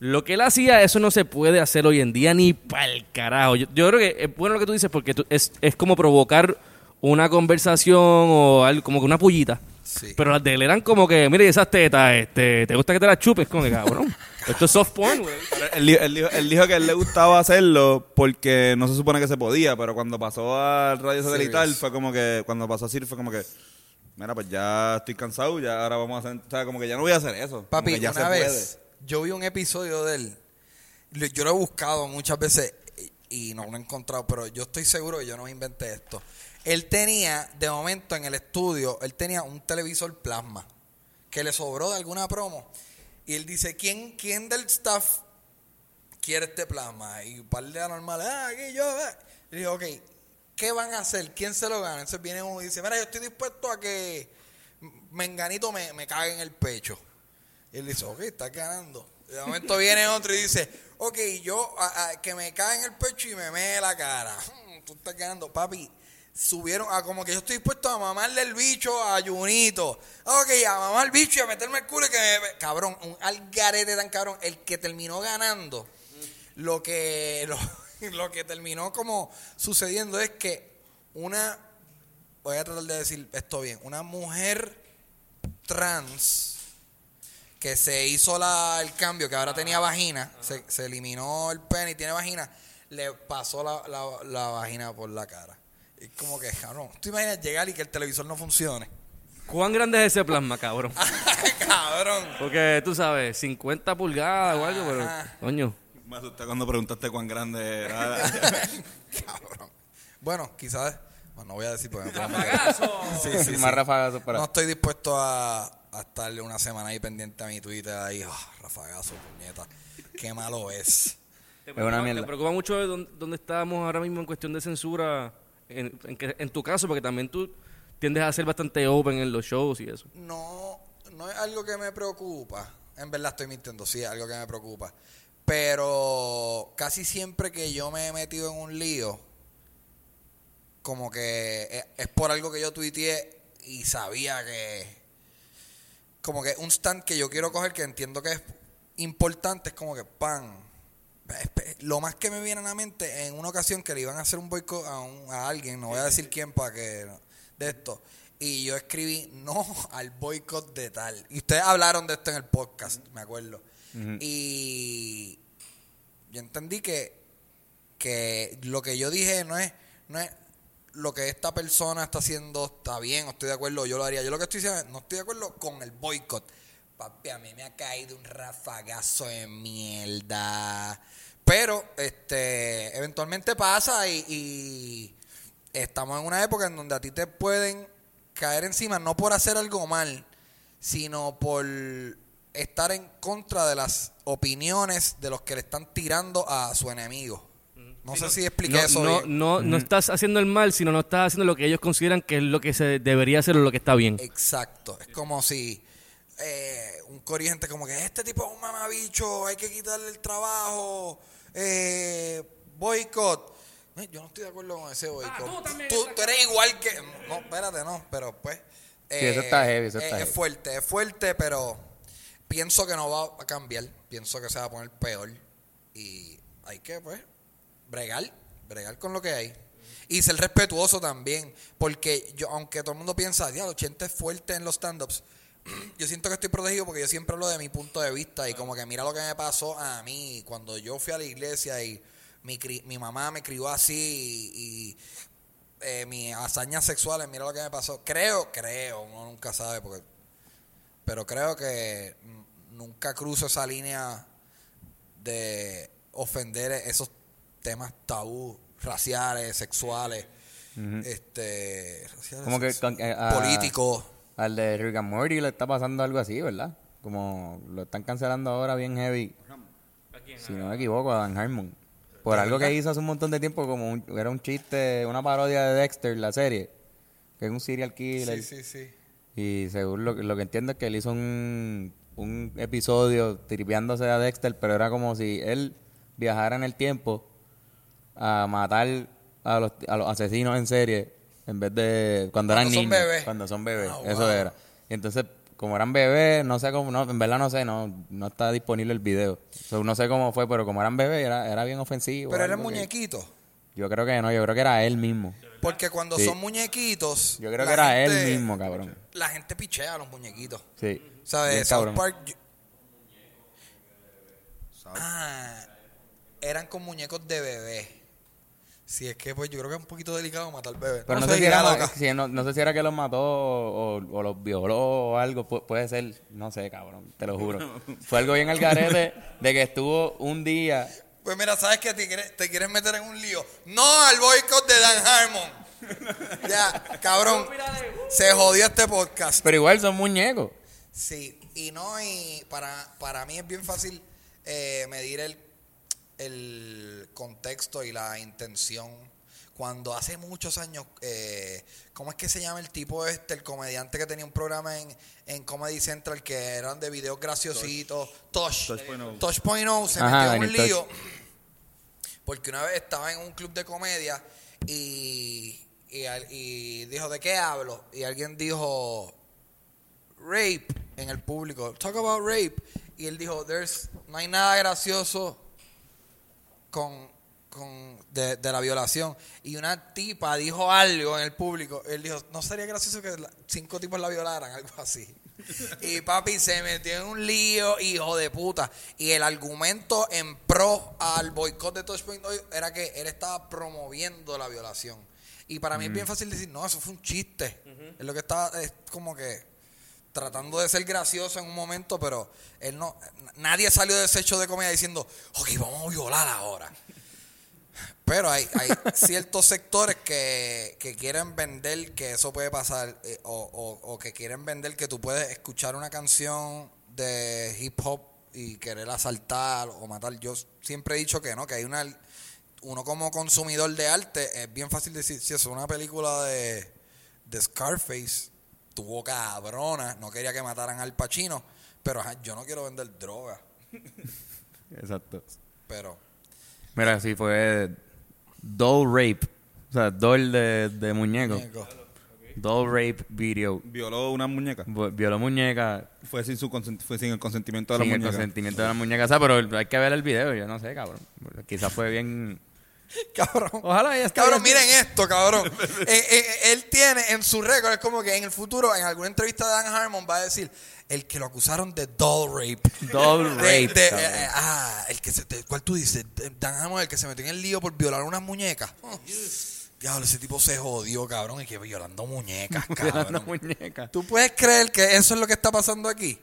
Lo que él hacía, eso no se puede hacer hoy en día ni pa'l carajo. Yo, yo creo que es bueno lo que tú dices porque tú- es, es como provocar una conversación o algo, como que una pullita. Sí. Pero las de él eran como que, mire, esas tetas, este, ¿te gusta que te las chupes? Como que, cabrón. Esto es soft porn, güey. Él, dijo- él dijo, él dijo que a él le gustaba hacerlo porque no se supone que se podía, pero cuando pasó al radio satelital Serious. fue como que, cuando pasó a Sir fue como que, mira, pues ya estoy cansado, ya ahora vamos a hacer, o sea, como que ya no voy a hacer eso. como Papi, que ya una se vez yo vi un episodio de él. Yo lo he buscado muchas veces y, y no lo he encontrado, pero yo estoy seguro que yo no me inventé esto. Él tenía, de momento en el estudio, él tenía un televisor plasma que le sobró de alguna promo. Y él dice, ¿quién, quién del staff quiere este plasma? Y un par de anormales, ah, aquí yo. eh". Y digo, ok, ¿qué van a hacer? ¿Quién se lo gana? Entonces viene uno y dice, mira, yo estoy dispuesto a que Menganito me, me cague en el pecho. Y él dice, ok, está ganando. De momento viene otro y dice, ok, yo, que me cae en el pecho y me mee la cara. Tú estás ganando, papi. Subieron a como que yo estoy dispuesto a mamarle el bicho a Junito. Ok, a mamar el bicho y a meterme el culo y que me... Cabrón, un algarete tan cabrón. El que terminó ganando, lo que, lo, lo que terminó como sucediendo es que una, voy a tratar de decir esto bien, una mujer trans que se hizo la, el cambio, que ahora tenía vagina, se, se eliminó el pene y tiene vagina, le pasó la, la- la vagina por la cara. Es como que, cabrón, ¿tú imaginas llegar y que el televisor no funcione? ¿Cuán grande es ese plasma, cabrón? cabrón. Porque tú sabes, 50 pulgadas o algo, pero, coño. Me asusté cuando preguntaste cuán grande era. cabrón. Bueno, quizás, bueno, no voy a decir porque. Sí, sí, sí. Más rafagazo para... No estoy dispuesto a, a estarle una semana ahí pendiente a mi Twitter ahí, ah, rafagazo, puñeta. Qué malo es. ¿Te una preocupa, mierda. te preocupa mucho de dónde, dónde estamos ahora mismo en cuestión de censura? En, en, tu caso, porque también tú tiendes a ser bastante open en los shows y eso. No, no es algo que me preocupa. En verdad estoy mintiendo, sí, es algo que me preocupa. Pero casi siempre que yo me he metido en un lío, como que es por algo que yo tuiteé y sabía que, como que un stand que yo quiero coger que entiendo que es importante, es como que pan. Lo más que me viene a la mente en una ocasión que le iban a hacer un boicot a, un- a alguien, no voy a decir quién para que de esto, y yo escribí no al boicot de tal. Y ustedes hablaron de esto en el podcast, me acuerdo. Y yo entendí que, que lo que yo dije no es, no es lo que esta persona está haciendo está bien o estoy de acuerdo, yo lo haría. Yo lo que estoy diciendo es, no estoy de acuerdo con el boicot. Papi, a mí me ha caído un rafagazo de mierda. Pero, este, eventualmente pasa y, y estamos en una época en donde a ti te pueden caer encima no por hacer algo mal, sino por estar en contra de las opiniones de los que le están tirando a su enemigo. No sé si expliqué No, eso no, bien. no, no estás haciendo el mal, sino no estás haciendo lo que ellos consideran que es lo que se debería hacer o lo que está bien. Exacto. Es como si eh, un corriente como que este tipo es un mamabicho, hay que quitarle el trabajo, eh, boicot. Eh, Yo no estoy de acuerdo con ese boicot. tú también tú, eres igual que... No, espérate, no, pero pues... eh, eso está heavy, eso está es, heavy. fuerte, es fuerte, pero pienso que no va a cambiar. Pienso que se va a poner peor. Y hay que, pues, bregar, bregar con lo que hay. Y ser respetuoso también, porque yo, aunque todo el mundo piensa, diablo, Chente es fuerte en los stand-ups, yo siento que estoy protegido porque yo siempre hablo de mi punto de vista y como que mira lo que me pasó a mí cuando yo fui a la iglesia y mi, mi mamá me crió así y, y, eh, mis hazañas sexuales, mira lo que me pasó. Creo, creo, uno nunca sabe, porque pero creo que nunca cruzo esa línea de ofender esos temas tabú raciales, sexuales, este, raciales, Como que eh, a- políticos. Al de Rick and Morty le está pasando algo así, ¿verdad? Como lo están cancelando ahora bien heavy. Si no me equivoco, a Dan Harmon. Por algo que hizo hace un montón de tiempo, como un- era un chiste, una parodia de Dexter, la serie. Que es un serial killer. Sí, sí, sí. Y según lo, que- lo que entiendo es que él hizo un, un episodio tripeándose a Dexter, pero era como si él viajara en el tiempo a matar a los, a los asesinos en serie en vez de cuando, eran Cuando son niños. bebés. Cuando son bebés. Ah, Eso wow. era. Y entonces, como eran bebés, no sé cómo, no, en verdad no sé, no, no está disponible el video. So, no sé cómo fue, pero como eran bebés, era, era bien ofensivo. Pero era algo que- muñequito. Yo creo que no, yo creo que era él mismo. Porque cuando Sí. son muñequitos. Yo creo que era gente- él mismo, cabrón. La gente pichea a los muñequitos. Sí. ¿Sabes? South. Park. yo- Ah, eran con muñecos de bebé. Si es que, pues yo creo que es un poquito delicado matar bebés. Pero no, sé si era, si no, no sé si era que los mató o, o los violó o algo. Pu- puede ser, no sé, cabrón, te lo juro. Fue algo bien al garete de que estuvo un día. Pues mira, ¿sabes que te quieres, te quieres meter en un lío? No al boicot de Dan Harmon. ya, cabrón. Se jodió este podcast. Pero igual son muñecos. Sí, y no, y para, para mí es bien fácil eh, medir el, el contexto y la intención. Cuando hace muchos años, eh, ¿cómo es que se llama el tipo este, el comediante que tenía un programa en, en Comedy Central que eran de videos graciositos? Tosh. Tosh.0. Tosh.0 se Ajá, metió en un Tosh. lío porque una vez estaba en un club de comedia y, y, y dijo, ¿de qué hablo? Y alguien dijo, rape en el público. Talk about rape. Y él dijo, There's, no hay nada gracioso con, con de, de la violación. Y una tipa dijo algo en el público. Él dijo, no sería gracioso que cinco tipos la violaran, algo así. Y papi se metió en un lío, hijo de puta. Y el argumento en pro al boicot de Touchpoint hoy era que él estaba promoviendo la violación. Y para mí es bien fácil decir, no, eso fue un chiste. Es lo que estaba, es como que tratando de ser gracioso en un momento, pero él no, nadie salió de ese hecho de comedia diciendo, ok, vamos a violar ahora. Pero hay, hay ciertos sectores que, que quieren vender que eso puede pasar eh, o, o- o que quieren vender que tú puedes escuchar una canción de hip hop y querer asaltar o matar. Yo siempre he dicho que no, que hay una... Uno como consumidor de arte es bien fácil decir, si es una película de, de Scarface, tuvo cabrona, no quería que mataran al Pacino, pero ajá, yo no quiero vender droga, Exacto. pero... Mira, sí, fue doll rape. O sea, doll de, de muñeco. Muñeco. Doll rape video. Violó una muñeca. Vi- Violó muñeca Fue sin, su consent- fue sin el consentimiento de sin la el muñeca. consentimiento de la muñeca. O sea, pero hay que ver el video, yo no sé, cabrón. Quizás fue bien... Cabrón. Ojalá ella esté Cabrón, bien. miren esto, cabrón. Eh, eh, él tiene en su récord, es como que en el futuro, en alguna entrevista de Dan Harmon, va a decir el que lo acusaron de doll rape. Doll rape. de- eh, eh, ah, el que se, de- ¿cuál tú dices? Dan Harmon, el que se metió en el lío por violar unas muñecas. Oh, diablo, ese tipo se jodió, cabrón, y que violando muñecas, Violando cabrón. muñeca. ¿Tú puedes creer que eso es lo que está pasando aquí?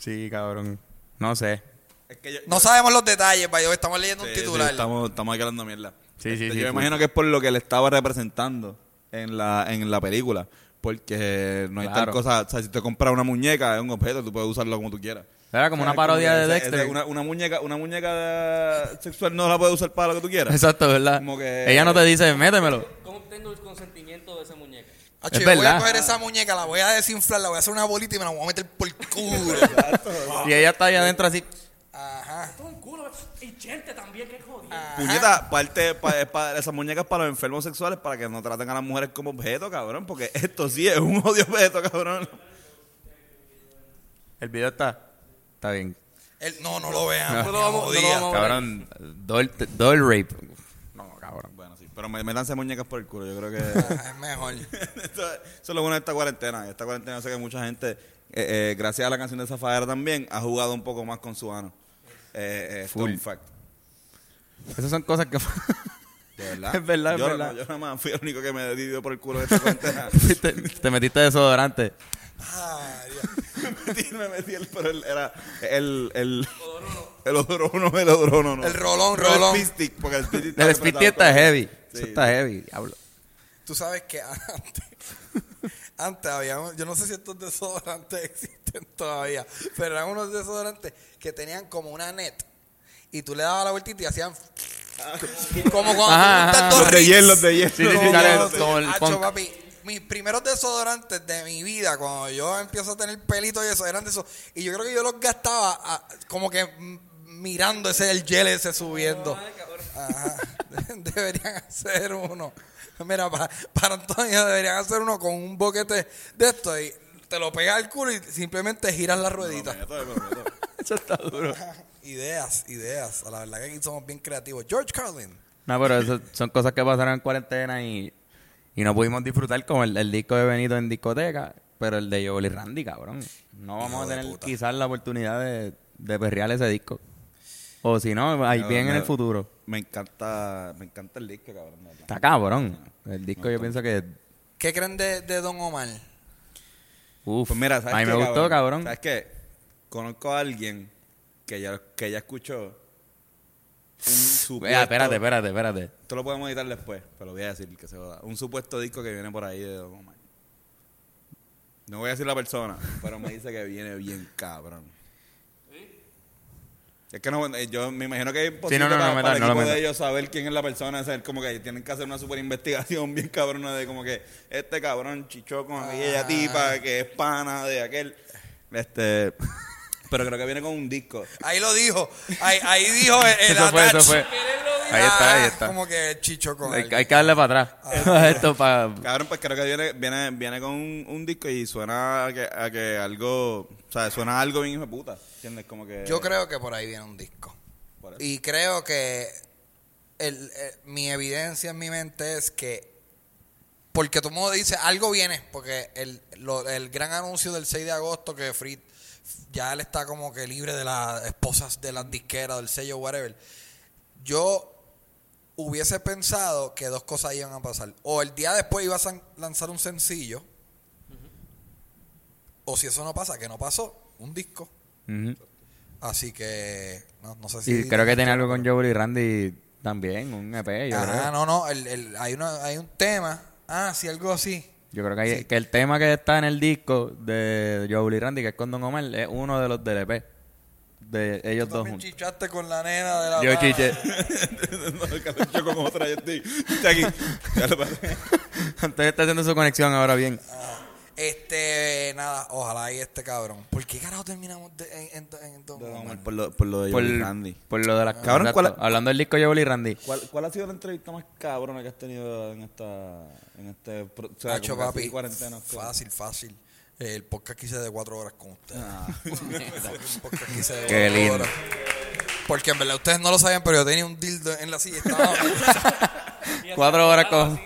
Sí, cabrón. No sé. Es que yo- No sabemos los detalles, vaya, estamos leyendo un sí, titular. estamos, estamos aquí hablando mierda. Sí, sí, Este, sí, Yo me full. imagino que es por lo que le estaba representando en la, en la película. Porque no hay Claro. tal cosa. O sea, si te compras una muñeca, es un objeto, tú puedes usarlo como tú quieras. Era como O sea, una parodia de Dexter. Una, una muñeca, una muñeca sexual no la puedes usar para lo que tú quieras. Exacto, ¿verdad? Como que- Ella no te dice, métemelo. ¿Cómo obtengo el consentimiento de esa muñeca? Hacho, Es yo voy a verdad. coger esa muñeca, la voy a desinflar, la voy a hacer una bolita y me la voy a meter por el culo. Y ella está ahí adentro así. Ajá. Todo un culo. Y gente también, que jodido. Puñeta, parte, pa- pa- esas muñecas para los enfermos sexuales para que no traten a las mujeres como objeto, cabrón. Porque esto sí es un odio objeto, cabrón. El video está. Está bien. No, no lo vean. No me lo vamos- no lo jodía. vamos- Cabrón, doll, doll rape. No, cabrón. Bueno, sí. Pero me, me lanzan muñecas por el culo. Yo creo que. Ah, es mejor. Esto- Eso es lo bueno de esta cuarentena. Esta cuarentena yo sé que mucha gente, eh, eh, gracias a la canción de Zafadera también, ha jugado un poco más con su ano. Eh, eh, esto es Full. un fact. Esas son cosas que. De verdad. Es verdad, es yo, verdad. no, yo nada más fui el único que me dio por el culo de esta cuarentena. te, te metiste desodorante. Ay, Dios. me metí, me metí el, pero el- era el, el, el odorono, el odorono, no. El rolón, No rolón. El porque el speed stick El está está heavy. Sí, Eso está sí. heavy, diablo. Tú sabes que antes, antes había, yo no sé si estos desodorantes existen todavía, pero eran unos desodorantes que tenían como una net y tú le dabas la vueltita y hacían como cuando Ajá, ajá. Los de hielo, los de hielo. Sí, sí, sí, Como sale cuando- como el Acho, punk. papi, mis primeros desodorantes de mi vida, cuando yo empiezo a tener pelito y eso, eran de esos. Y yo creo que yo los gastaba ah, como que mirando ese el gel ese subiendo. Ajá. Deberían hacer uno. Mira, para, para Antonio deberían hacer uno con un boquete de esto y te lo pegas al culo y simplemente giras la ruedita. Me meto, me meto. Eso está duro. Ideas, ideas. La verdad que aquí somos bien creativos. George Carlin. No, pero eso son cosas que pasaron en cuarentena y, y no pudimos disfrutar como el, el disco de Benito en discoteca, pero el de Joel y Randy, cabrón. No vamos Hijo a tener quizás la oportunidad de, de perrear ese disco. O si no, ahí bien en el futuro. Me encanta, me encanta el disco, cabrón. Está cabrón. El disco yo pienso que... ¿Qué creen de, de Don Omar? Uf, Pues mira, ¿sabes a mí qué, me gustó, cabrón. ¿Sabes qué? Conozco a alguien que ya, que ya escuchó un supuesto... Vea, espérate, espérate, espérate. Esto lo podemos editar después, pero voy a decir que se joda. Un supuesto disco que viene por ahí de Don Omar. No voy a decir la persona, pero me dice que viene bien cabrón. Es que no, eh, yo me imagino que es imposible no, no, no para, metas, para el no equipo de ellos saber quién es la persona, saber como que tienen que hacer una super investigación bien cabrona de como que este cabrón chichó con aquella Ah. tipa que es pana de aquel. Este, pero creo que viene con un disco. Ahí lo dijo. Ahí, ahí dijo el, el Eso fue, eso fue. Ahí está, ahí Ah, está. Como que chicho con Hay, hay que darle para atrás. Esto para... Cabrón, pues creo que viene, viene, viene con un, un disco y suena a que, a que algo, o sea, suena a algo bien hijo de puta. ¿Entiendes? Como que. Yo creo que por ahí viene un disco. Y creo que el, eh, mi evidencia en mi mente es que, porque tú me dices, algo viene, porque el, lo- el gran anuncio del 6 de agosto que Free ya él está como que libre de las esposas de las disqueras, del sello, whatever. Yo hubiese pensado que dos cosas iban a pasar. O el día después iba a lanzar un sencillo, o si eso no pasa, que no pasó, un disco. Así que no, no sé si... Y creo que tiene algo con Joel y Randy también, un EP, yo Ah, creo. no, no, el, el- hay, una, hay un tema. Ah, sí, algo así. Yo creo que, hay- Sí. que el tema que está en el disco de Joel y Randy, que es con Don Omar, es uno de los del EP. De ellos Tú dos juntos. chichaste con la nena de la Yo chiché. no, yo como otra, yo estoy, estoy aquí. Ya lo pasé. Entonces está haciendo su conexión ahora bien. Este, nada, ojalá y este cabrón. ¿Por qué carajo terminamos de, en, en, en Don De Don Omar? Omar, por, lo, por lo de Por, y Randy. por lo de las Cabrón. ¿cuál es- Hablando del disco Joel y Randy. ¿Cuál, ¿Cuál ha sido la entrevista más cabrona que has tenido en esta en este pro- o sea, Nacho, como que así papi, cuarentena? fácil, fácil. El podcast que hice de cuatro horas con ustedes. Ah. El podcast que hice de Qué cuatro lindo. horas. Porque en verdad ustedes no lo sabían, pero yo tenía un dildo en la silla. Estaba, Cuatro horas con...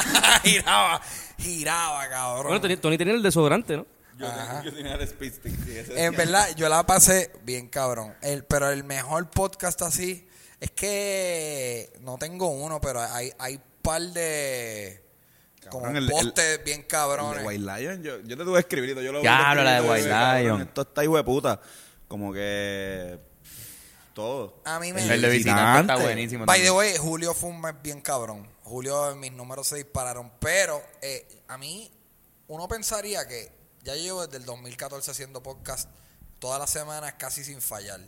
giraba, giraba, cabrón. Bueno, Tony, Tony tenía el desodorante, ¿no? Yo, Ajá. yo tenía el speed stick. sí, ese- En verdad, yo la pasé bien cabrón. El, pero el mejor podcast así es que no tengo uno, pero hay, hay par de como Cabrón, el- el- postes bien El cabrones. de White Lion, yo, yo te tuve escribirito. Yo lo habla la de White cabrón, Lion. Esto está hijo de puta. Como que. Todo. A mí me... El de visitante está buenísimo. By the también. way, Julio fue un mes bien cabrón. Julio, mis números se dispararon. Pero eh, a mí, uno pensaría que ya yo llevo desde el 2014 haciendo podcast todas las semanas casi sin fallar.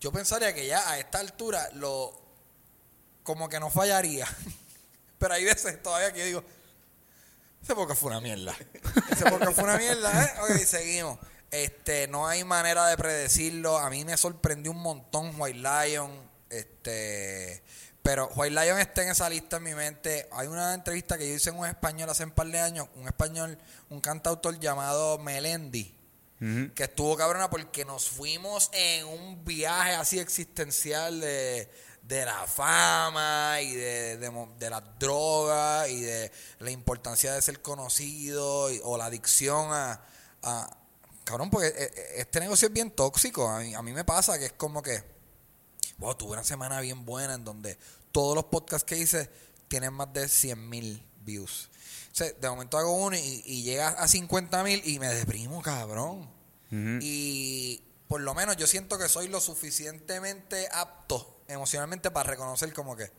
Yo pensaría que ya a esta altura lo como que no fallaría. Pero hay veces todavía que yo digo, ese podcast fue una mierda. Ese podcast fue una mierda, ¿eh? Ok, seguimos. Este, no hay manera de predecirlo. A mí me sorprendió un montón White Lion. Este, pero White Lion está en esa lista en mi mente. Hay una entrevista que yo hice en un español hace un par de años, un español, un cantautor llamado Melendi que estuvo cabrona porque nos fuimos en un viaje así existencial de, de la fama y de, de, las drogas y de la importancia de ser conocido y- o la adicción a, a- cabrón porque eh, eh, este negocio es bien tóxico a mí, a mí me pasa que es como que wow, tuve una semana bien buena en donde todos los podcasts que hice tienen más de 100 mil views. O sea, de momento hago uno y, y llega a 50 mil y me deprimo, cabrón. Y por lo menos yo siento que soy lo suficientemente apto emocionalmente para reconocer como que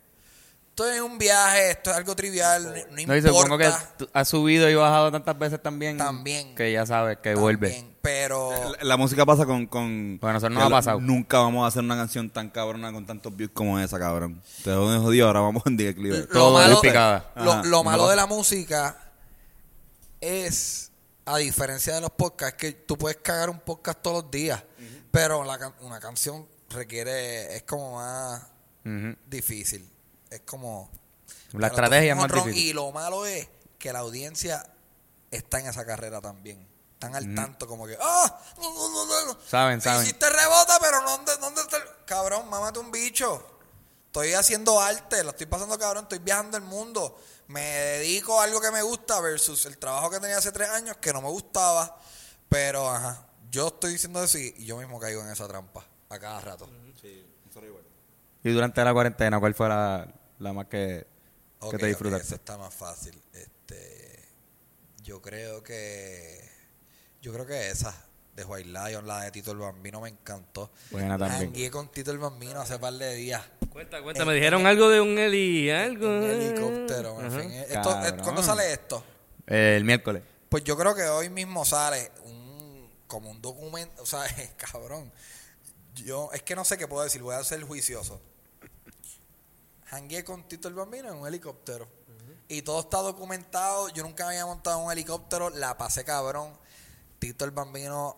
estoy en un viaje, esto es algo trivial, no, no No, y supongo que importa. has subido y bajado tantas veces también. También. Que ya sabes que vuelve. Pero La, la música pasa con. con Bueno, eso no que ha pasado. Nunca vamos a hacer una canción tan cabrona con tantos views como esa, cabrón. Te lo jodido, ahora vamos en declive. lo todo malo, es picada. lo, Ajá, lo malo de la música es, a diferencia de los podcasts, que tú puedes cagar un podcast todos los días, pero la una canción requiere, es como más difícil. Es como... La estrategia es más difícil. Y lo malo es que la audiencia está en esa carrera también. Están al tanto como que, ¡ah! No, no, no. Saben, saben. Hiciste rebota, pero ¿dónde, dónde está el... Cabrón, mámate un bicho. estoy haciendo arte, lo estoy pasando cabrón, estoy viajando el mundo. Me dedico a algo que me gusta versus el trabajo que tenía hace tres años que no me gustaba. Pero, ajá, yo estoy diciendo eso y yo mismo caigo en esa trampa a cada rato. Sí, igual. Y durante la cuarentena, ¿cuál fue la, la más que, que te ok, disfrutaste? eso está más fácil. Este, yo creo que, yo creo que esa de White Lion, la de Tito el Bambino, me encantó. Buena también. Jangué con Tito el Bambino hace par de días. Cuenta, cuenta. Me dijeron algo de un heli, algo. Un helicóptero, en fin. Esto, eh, Cabrón. ¿Cuándo sale esto? El miércoles. Pues yo creo que hoy mismo sale un como un documento, o sea, cabrón. Yo es que no sé qué puedo decir, voy a ser juicioso. Hangué con Tito el Bambino en un helicóptero. Y todo está documentado. Yo nunca había montado un helicóptero, la pasé cabrón. Tito el Bambino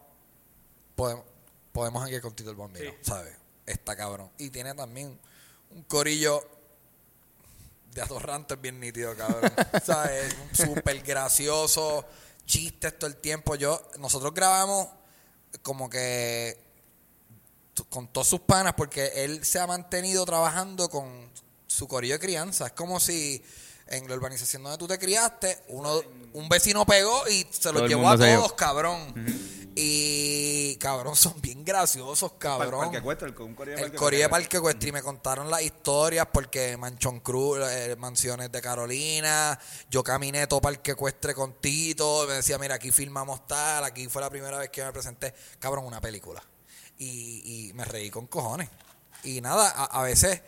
podemos podemos hanguear con Tito el Bambino, ¿sabes? Está cabrón. Y tiene también un corillo de atorrantes bien nítido, cabrón. ¿Sabes? Súper gracioso, chistes todo el tiempo. Yo, nosotros grabamos como que con todos sus panas porque él se ha mantenido trabajando con su corillo de crianza. Es como si en la urbanización donde tú te criaste, uno, un vecino pegó y se los llevó a todos, llevó. cabrón. Y cabrón, son bien graciosos, cabrón. Parque Ecuestre, el El Ecuestre. Parque Ecuestre y me contaron las historias porque Manchón Cruz, eh, Mansiones de Carolina, yo caminé todo Parque Ecuestre con Tito, y me decía, mira, aquí filmamos tal, aquí fue la primera vez que me presenté, cabrón, una película. Y, y me reí con cojones. Y nada, a, a veces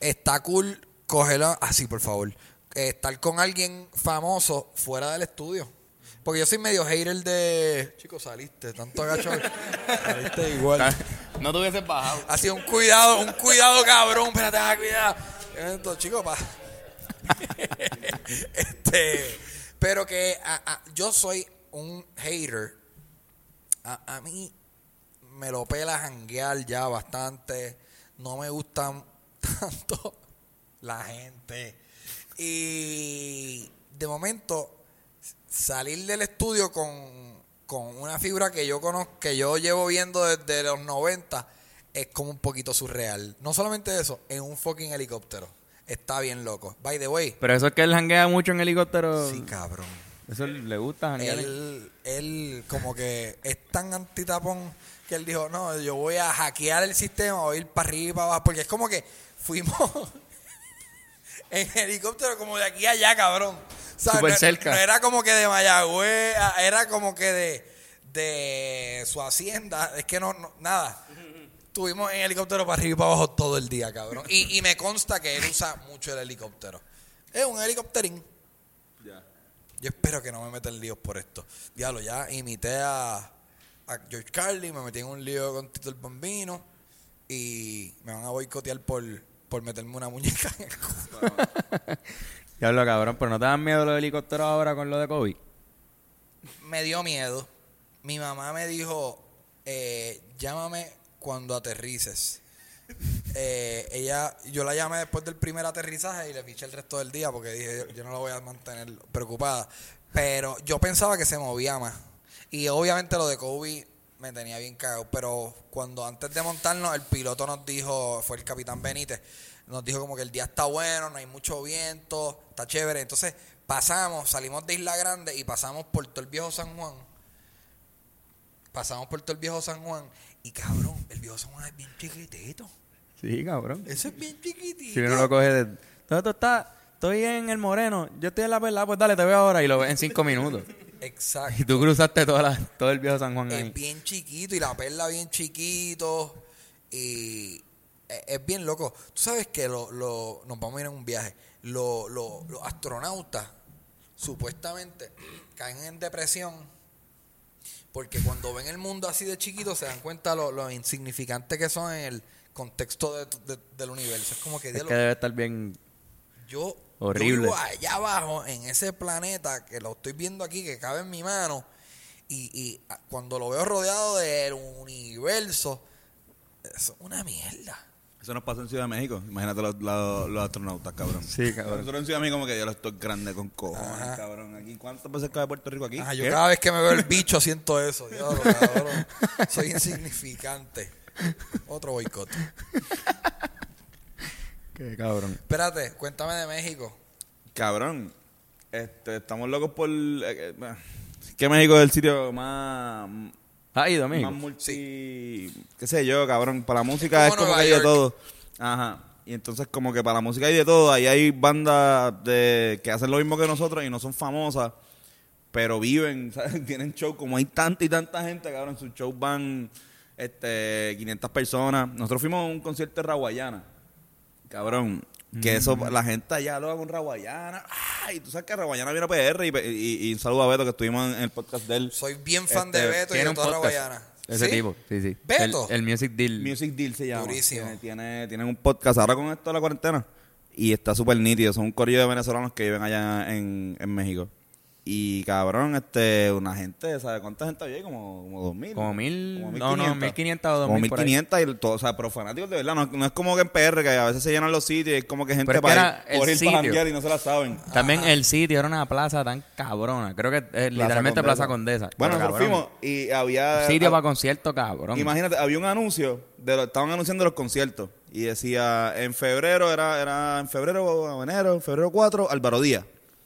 está cool cogerlo, así por favor, eh, estar con alguien famoso fuera del estudio. Porque yo soy medio hater de... Chicos, saliste, tanto agacho. saliste igual. No te hubieses bajado. Sido un cuidado, un cuidado cabrón, espérate, ah, cuidado. Esto, chico, pa. este, pero que a- a- yo soy un hater. A, a mí me lo pela janguear ya bastante. No me gustan tanto la gente. Y de momento salir del estudio con, con una figura que yo conozco, que yo llevo viendo desde los 90, es como un poquito surreal. No solamente eso, en un fucking helicóptero. Está bien loco. By the way. Pero eso es que él janguea mucho en helicóptero. Sí, cabrón. Eso le gusta janguear. Él, él como que es tan antitapón que él dijo, no, yo voy a hackear el sistema, voy a ir para arriba y para abajo, porque es como que fuimos en helicóptero como de aquí a allá, cabrón. O sea, Súper no- cerca. No era como que de Mayagüez, a- era como que de, de su hacienda, es que no, no nada. Estuvimos en helicóptero para arriba y para abajo todo el día, cabrón. Y, y me consta que él usa mucho el helicóptero. Es un helicópterín. Ya. Yo espero que no me metan líos por esto. Diablo, ya imité a, a George Carlin, me metí en un lío con Tito el Bambino y me van a boicotear por, por meterme una muñeca en el culo. Diablo, cabrón, pero no te dan miedo los helicópteros ahora con lo de COVID. Me dio miedo. Mi mamá me dijo, eh, llámame cuando aterrices. Eh, ella, yo la llamé después del primer aterrizaje y le piché el resto del día porque dije, yo no la voy a mantener preocupada. Pero yo pensaba que se movía más. Y obviamente lo de Kobe me tenía bien cagado. Pero cuando antes de montarnos, el piloto nos dijo, fue el capitán Benítez, nos dijo como que el día está bueno, no hay mucho viento, está chévere. Entonces pasamos, salimos de Isla Grande y pasamos por todo el viejo San Juan. Pasamos por todo el viejo San Juan. Y cabrón, el viejo San Juan es bien chiquitito. Sí, cabrón. Eso es bien chiquitito. Si uno lo coge de... ¿Dónde tú estás? Estoy en el Moreno. Yo estoy en la perla. Pues dale, te veo ahora. Y lo ves en cinco minutos. Exacto. Y tú cruzaste toda la, todo el viejo San Juan ahí. Es bien chiquito y la perla bien chiquito. Y es, es bien loco. Tú sabes que lo, lo- nos vamos a ir en un viaje. Lo- lo- los astronautas supuestamente caen en depresión porque cuando ven el mundo así de chiquito se dan cuenta lo, lo insignificante que son en el contexto de- de- del universo. Es como que, Es que debe estar bien... yo, Horrible. yo vivo allá abajo en ese planeta que lo estoy viendo aquí, que cabe en mi mano, y, y a- cuando lo veo rodeado del universo, es una mierda. Eso nos pasó en Ciudad de México. Imagínate los, los, los astronautas, cabrón. Sí, cabrón. Nosotros en Ciudad de México como que yo lo estoy grande con cojones, Ajá. cabrón. Aquí, ¿cuántas veces cabe Puerto Rico aquí? Ajá, yo ¿Qué? cada vez que me veo el bicho siento eso. diablo, cabrón. Soy insignificante. Otro boicot. Qué cabrón. Espérate, cuéntame de México. Cabrón, este, estamos locos por... eh, eh, que México es el sitio más... ¿Has ido, amigo? Más multi... qué sé yo, cabrón. Para la música es Como como Nueva que hay de York. todo. Ajá. Y entonces como que para la música hay de todo. Ahí hay bandas de que hacen lo mismo que nosotros y no son famosas. Pero viven, ¿sabes? Tienen show. Como hay tanta y tanta gente, cabrón. En sus shows van este, 500 personas. Nosotros fuimos a un concierto de Raguayana. Cabrón. Que eso, Mm. la gente allá lo con Raguayana. Ay, tú sabes que Raguayana viene a PR y, y, y un saludo a Beto que estuvimos en el podcast de él. Soy bien fan de Este, Beto y de toda la podcast. Guayana. Ese ¿Sí? tipo, sí, sí. ¿Beto? El, el Music Deal. Music Deal se llama. Durísimo. Tiene, tiene, tienen un podcast ahora con esto de la cuarentena. Y está súper nítido. Son un corillo de venezolanos que viven allá en, en México. Y cabrón, este, una gente, ¿sabes cuánta gente había? ahí? Como, como dos mil. Como mil, Como no, no, 1500 o Como 2000 por ahí. 1500 y todo, o sea, pero fanáticos de verdad. No, no es como que en PR, que a veces se llenan los sitios y es como que gente Pero para ir, por ir sitio. para janguear y no se la saben. También el sitio era una plaza tan cabrona. Creo que es literalmente Plaza Condesa. Bueno, nosotros fuimos y había... Sitio para concierto, cabrón. Imagínate, había un anuncio, de lo- estaban anunciando los conciertos y decía, en febrero, era, era en febrero o enero, en febrero 4, Álvaro Díaz.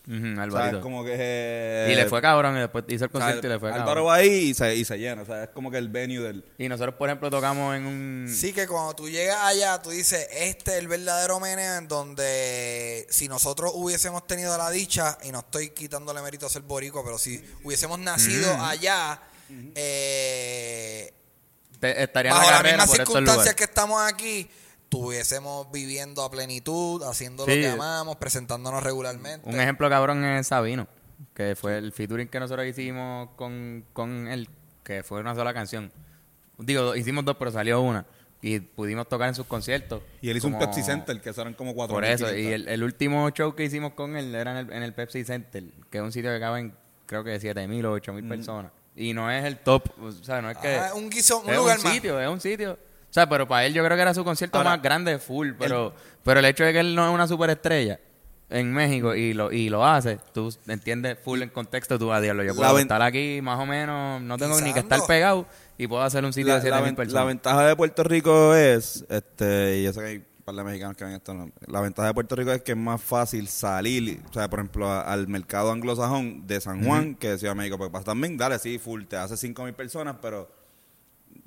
O sea, es como que... eh, y le fue cabrón y después hizo el o sea, concierto y le fue Álvaro cabrón. va ahí y se, y se llena, o sea, es como que el venue del... Y nosotros, por ejemplo, tocamos en un... Sí, que cuando tú llegas allá, tú dices, este es el verdadero meneo en donde si nosotros hubiésemos tenido la dicha, y no estoy quitándole mérito a ser boricua, pero si hubiésemos nacido allá, eh, te- bajo la las mismas circunstancias que estamos aquí, estuviésemos viviendo a plenitud, haciendo lo que amamos, presentándonos regularmente. Un ejemplo cabrón es Sabino, que fue el featuring que nosotros hicimos con, con él, que fue una sola canción. Digo, hicimos dos, pero salió una. Y pudimos tocar en sus conciertos. Y él hizo un Pepsi Center, que eran como cuatro Por eso, y el, el último show que hicimos con él era en el, en el Pepsi Center, que es un sitio que caben creo que 7.000 o 8.000 personas. Y no es el top, o sea, no es que... Ah, un guiso, un es lugar un más. sitio, es un sitio. O sea, pero para él yo creo que era su concierto Ahora, más grande, full. Pero, pero el hecho de que él no es una superestrella en México y lo, y lo hace, tú entiendes full en contexto, tú a diablo. Yo puedo estar aquí más o menos, no tengo ni que estar pegado y puedo hacer un sitio la, de la 7.000 ven- personas. la ventaja de Puerto Rico es, este, y yo sé que hay un par de mexicanos que ven esto, no, la ventaja de Puerto Rico es que es más fácil salir, o sea, por ejemplo, a- al mercado anglosajón de San Juan que de Ciudad de México, porque pasa también, dale, sí, full, te hace 5 mil personas, pero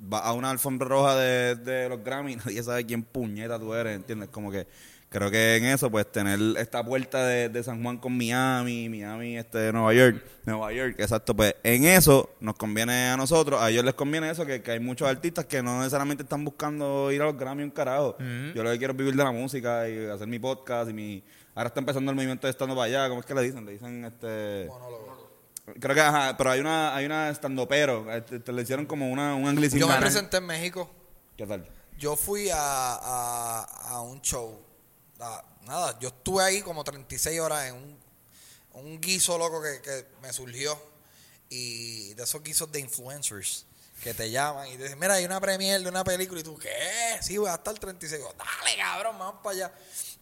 va a una alfombra roja de, de los Grammy y nadie sabe quién puñeta tú eres, ¿entiendes? Como que creo que en eso, pues tener esta puerta de, de San Juan con Miami, Miami, este, Nueva York, Nueva York, exacto, pues en eso nos conviene a nosotros, a ellos les conviene eso, que, que hay muchos artistas que no necesariamente están buscando ir a los Grammy un carajo. Yo lo que quiero es vivir de la música y hacer mi podcast y mi... Ahora está empezando el movimiento de estando para allá, ¿cómo es que le dicen? Le dicen este... Creo que, ajá, pero hay una, hay una estando pero, este, te le hicieron como una, un anglicismo. Yo me presenté en México. ¿Qué tal? Yo fui a, a, a un show. Nada, yo estuve ahí como 36 horas en un, un guiso loco que, que me surgió. Y de esos guisos de influencers que te llaman y te dicen, mira, hay una premiere de una película. Y tú, ¿qué? Sí, voy a estar 36 horas. Dale, cabrón, vamos para allá.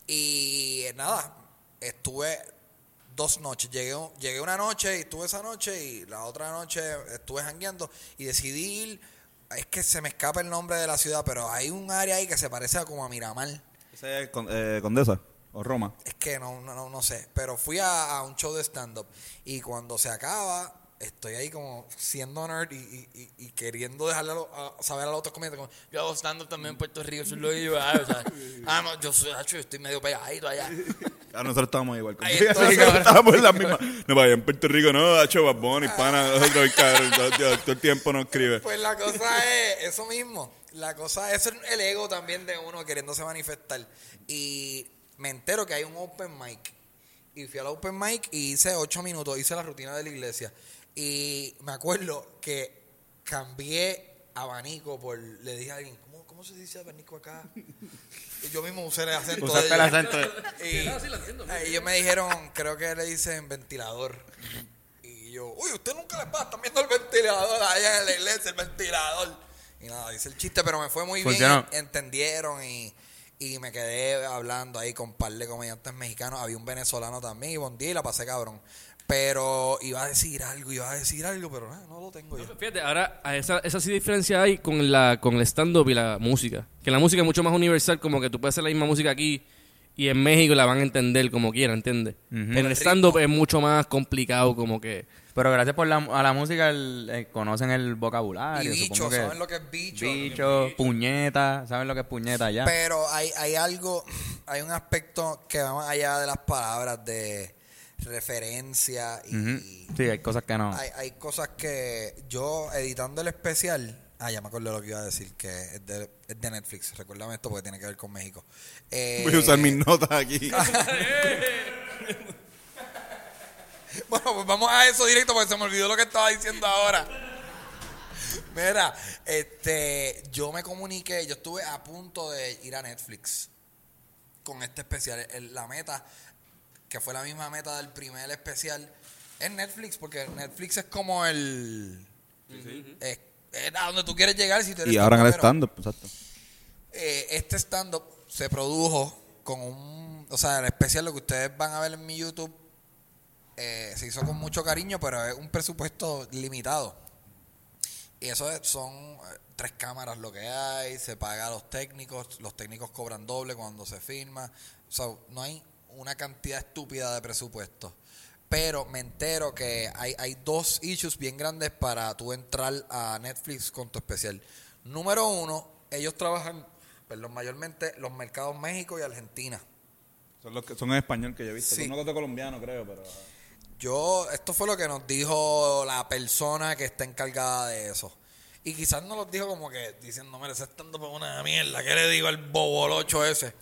Y eh, nada, estuve dos noches. Llegué, llegué una noche y estuve esa noche y la otra noche estuve jangueando y decidí ir. Es que se me escapa el nombre de la ciudad, pero hay un área ahí que se parece a como a Miramar. ¿Ese es Con- eh, Condesa o Roma? Es que no, no, no, no sé. Pero fui a, a un show de stand-up y cuando se acaba, estoy ahí como siendo nerd y, y, y- queriendo dejarle a, lo- a- saber a los otros comediantes. Como, yo hago stand-up también en Puerto Rico, es lo que yo hago, o sea, ah, no, yo soy, hacho, yo estoy medio pegadito allá. Ah, nosotros estábamos igual. Ahí entonces- nosotros estábamos en la misma. No, vaya, en Puerto Rico no, hecho Bad Bunny, pana, nosotros, cabrón, todo, todo- todo el tiempo nos escribe. Pues la cosa es eso mismo. La cosa es el ego también de uno queriéndose manifestar. Y me entero que hay un open mic. Y fui al open mic y hice ocho minutos, hice la rutina de la iglesia. Y me acuerdo que cambié abanico por. Le dije a alguien, ¿cómo, cómo se dice abanico acá? Y yo mismo usé el acento. de Usaste el ellos. acento. Y, eh, ellos me dijeron, creo que le dicen ventilador. Y yo, uy, usted nunca les pasa, están viendo el ventilador allá en la iglesia, el ventilador. Y nada, dice el chiste, pero me fue muy Funcionó. bien. Entendieron y, y me quedé hablando ahí con un par de comediantes mexicanos. Había un venezolano también y bon día y la pasé cabrón. Pero iba a decir algo, iba a decir algo, pero nada, no lo tengo yo. Fíjate, ahora a esa, esa sí diferencia hay con la con el stand-up y la música. Que la música es mucho más universal, como que tú puedes hacer la misma música aquí Y en México la van a entender como quiera, ¿entiendes? En el stand-up es mucho más complicado, como que. Pero gracias por la, a la música el- eh, conocen el vocabulario. Y bicho, que ¿saben lo que es bicho? Bicho, puñeta, ¿saben lo que es puñeta ya? Pero hay, hay algo, hay un aspecto que va más allá de las palabras de referencia y. Sí, hay cosas que no. hay, hay cosas que yo editando el especial, ah, ya me acuerdo lo que iba a decir, que es de, es de Netflix, recuérdame esto porque tiene que ver con México. Eh, Voy a usar mis notas aquí. Bueno, pues vamos a eso directo porque se me olvidó lo que estaba diciendo ahora. Mira, este, yo me comuniqué, yo estuve a punto de ir a Netflix con este especial. El- la meta, que fue la misma meta del primer especial, es Netflix, porque Netflix es como el... Es, es a donde tú quieres llegar si tú eres Y ahora en el stand-up, exacto. Eh, este stand-up se produjo con un... O sea, el especial, lo que ustedes van a ver en mi YouTube, eh, se hizo con mucho cariño, pero es un presupuesto limitado. Y eso es- son eh, tres cámaras lo que hay, se paga a los técnicos, los técnicos cobran doble cuando se firma. O sea, no hay una cantidad estúpida de presupuesto. Pero me entero que hay, hay dos issues bien grandes para tú entrar a Netflix con tu especial. Número uno, ellos trabajan, perdón, mayormente los mercados México y Argentina. Son, los que, son en español que yo he visto. Sí. Unos de colombiano, creo, pero... Yo, esto fue lo que nos dijo la persona que está encargada de eso. Y quizás nos lo dijo como que diciendo, mire, ese estando por una mierda, ¿qué le digo al bobolocho ese?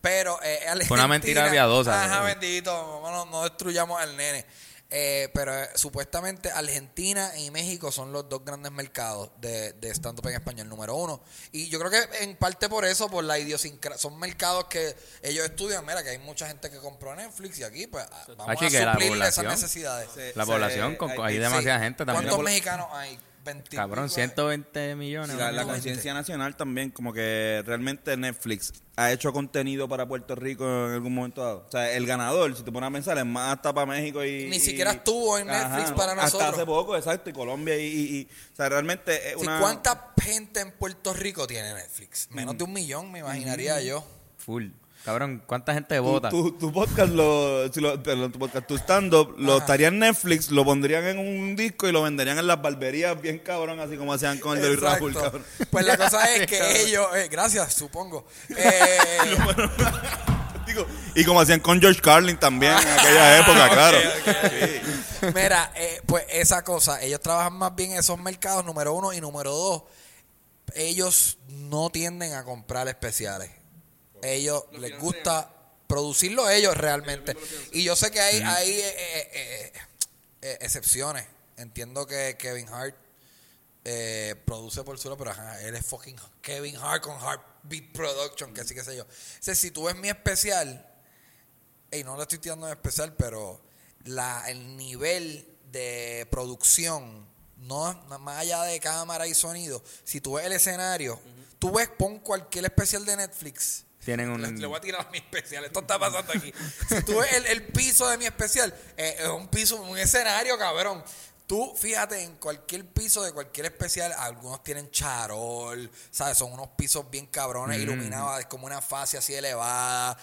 Pero eh, Fue una mentira Argentina- piadosa, Ajá, ¿no? bendito, no, no destruyamos al nene. Eh, pero eh, supuestamente Argentina y México son los dos grandes mercados de, de stand-up en español, número uno. Y yo creo que en parte por eso, por la idiosincrasia, son mercados que ellos estudian. Mira, que hay mucha gente que compró Netflix y aquí, pues, vamos a que la suplirle esas población- necesidades. La Se- población, se- con, hay- hay, sí. demasiada gente también. ¿Cuántos mexicanos hay? 20 y Cabrón, pico, 120 millones. La, la conciencia nacional también, como que realmente Netflix ha hecho contenido para Puerto Rico en algún momento dado. O sea, el ganador, si te pones a pensar, es más hasta para México y... Ni y- siquiera estuvo en Netflix para Hasta nosotros. hace poco, exacto, y Colombia y... y- y- o sea, realmente es Sí, una... ¿Cuánta gente en Puerto Rico tiene Netflix? Menos de un millón, me imaginaría yo. Full. Cabrón, ¿cuánta gente vota? tu, tu podcast, lo, si lo- perdón, tu podcast, tu stand-up, lo Ajá. estaría en Netflix, lo pondrían en un disco y lo venderían en las barberías bien cabrón, así como hacían con el de. Raúl, cabrón. Pues la cosa es que ellos, eh, gracias, supongo. Eh, Digo, y como hacían con George Carlin también en aquella época, claro. Sí. mira, eh, pues esa cosa, ellos trabajan más bien en esos mercados, número uno, y número dos, ellos no tienden a comprar especiales. Ellos les gusta producirlo ellos realmente. Y yo sé que hay, hay eh, eh, eh, eh, excepciones. Entiendo que Kevin Hart eh, produce por solo, pero ajá, él es fucking Kevin Hart con Heartbeat Production, que sí que sé yo. O sea, si tú ves mi especial, y no le estoy tirando en especial, pero la, el nivel de producción, no más allá de cámara y sonido, si tú ves el escenario, tú ves, pon cualquier especial de Netflix. Tienen un... Le, le voy a tirar a mi especial. Esto está pasando aquí. si tú ves el, el piso de mi especial, eh, es un piso, un escenario, cabrón. Tú fíjate en cualquier piso de cualquier especial, algunos tienen charol, ¿sabes? Son unos pisos bien cabrones, iluminados, es como una fase así elevada.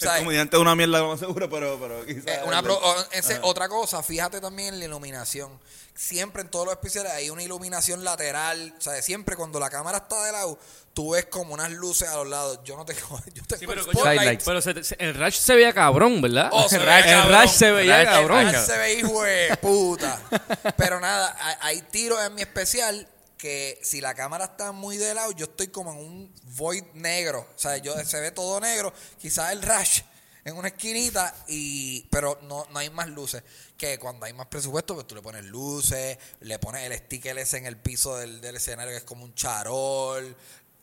El ¿sabes? comediante es una mierda, lo más seguro, pero, pero quizás... Eh, una pro- o- ese- otra cosa, fíjate también en la iluminación. Siempre en todos los especiales hay una iluminación lateral. O sea, siempre cuando la cámara está de lado, tú ves como unas luces a los lados. Yo no tengo, yo tengo Sí, pero, coño, spotlight. Sidelights. pero se- se- el Rush se veía cabrón, ¿verdad? Oh, se el veía Rush- cabrón. el Rush se veía Rush- cabrón. Ay, se ve hijo de puta. Pero nada, hay, hay tiros en mi especial que si la cámara está muy de lado, yo estoy como en un void negro. O sea, yo, se ve todo negro. Quizás el rush en una esquinita, y pero no, no hay más luces. Que cuando hay más presupuesto, pues tú le pones luces, le pones el sticker ese en el piso del, del escenario que es como un charol,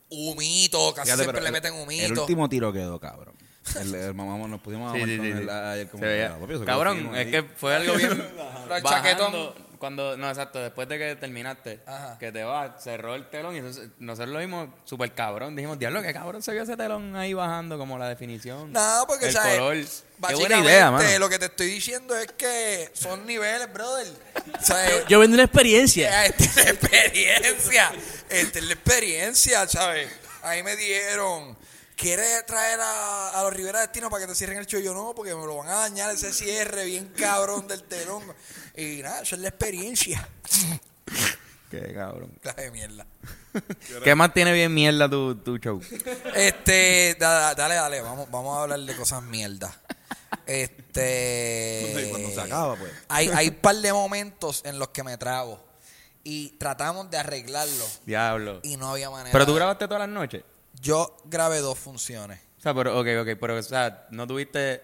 humito, casi Fíjate, siempre le el- meten El humito. último tiro quedó, cabrón. El, el mamá nos pusimos a Sí, sí, con sí, él sí. ayer como quedó Cabrón, es que fue algo bien. El bajando. Cuando, no, exacto, después de que terminaste, Ajá. que te vas, cerró el telón y entonces nosotros lo vimos súper cabrón. Dijimos, diablo, qué cabrón se vio ese telón ahí bajando, como la definición. No, porque el ¿sabes? color. Qué buena idea, mano. lo que te estoy diciendo es que son niveles, brother. O sea, Yo vendí una experiencia. esta es la experiencia. Esta es la experiencia, ¿sabes? Ahí me dieron ¿quieres traer a, a los Rivera Destino para que te cierren el show? Y yo no, porque me lo van a dañar ese cierre bien cabrón del telón. Y nada, eso es la experiencia. Qué cabrón. Clase de mierda. ¿Qué más tiene bien mierda tu, tu show? Este, da- da- dale, dale, vamos, vamos a hablar de cosas mierda. Este. Cuando se acaba, pues. Hay, hay un par de momentos en los que me trago. Y tratamos de arreglarlo. Diablo. Y no había manera. ¿Pero tú de- grabaste todas las noches? Yo grabé dos funciones. O sea, pero, ok, ok, pero, o sea, no tuviste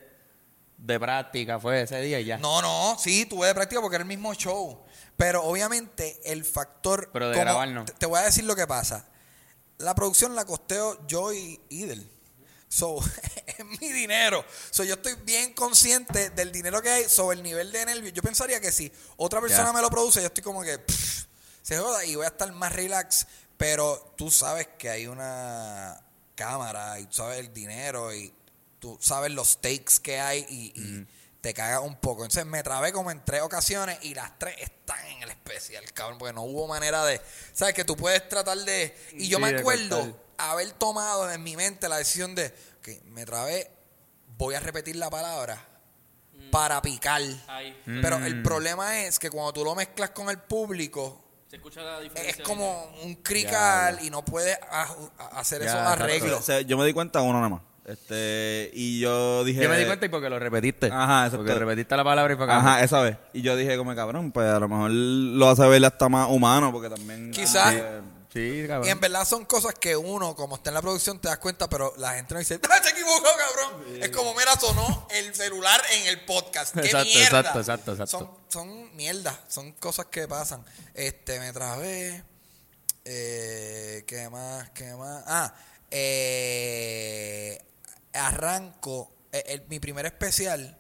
de práctica, fue ese día y ya. No, no, sí, tuve de práctica porque era el mismo show. Pero obviamente el factor. Pero de como- grabar no. Te, te voy a decir lo que pasa. La producción la costeo yo y Idel. So, es mi dinero. So, yo estoy bien consciente del dinero que hay sobre el nivel de nervio. Yo pensaría que si otra persona me lo produce, yo estoy como que pff, se joda y voy a estar más relax. Pero tú sabes que hay una cámara y tú sabes el dinero y tú sabes los takes que hay y, y te cagas un poco. Entonces me trabé como en tres ocasiones y las tres están en el especial, cabrón, porque no hubo manera de... ¿Sabes? Que tú puedes tratar de... Y yo Sí, me acuerdo haber tomado en mi mente la decisión de que me trabé, voy a repetir la palabra para picar. Pero Mm. el problema es que cuando tú lo mezclas con el público, Se escucha la diferencia. es como un crical y no a- hacer esos arreglos. O sea, yo me di cuenta uno nada más. Este, y yo dije. Yo me di cuenta y porque lo repetiste. Ajá, exacto. Porque repetiste la palabra y fue Ajá, esa vez. Y yo dije, como cabrón, pues a lo mejor lo hace ver hasta más humano, porque también. Quizás. eh, Sí, cabrón. Y en verdad son cosas que uno, como está en la producción, te das cuenta, pero la gente no dice, ¡Ah, se equivocó, cabrón! Es como, mira, sonó el celular en el podcast. ¡Qué Exacto, mierda! exacto, exacto, exacto. Son, son mierda, son cosas que pasan. Este, me trabé. Eh, ¿Qué más? ¿Qué más? Ah, eh, arranco. eh, el- mi primer especial,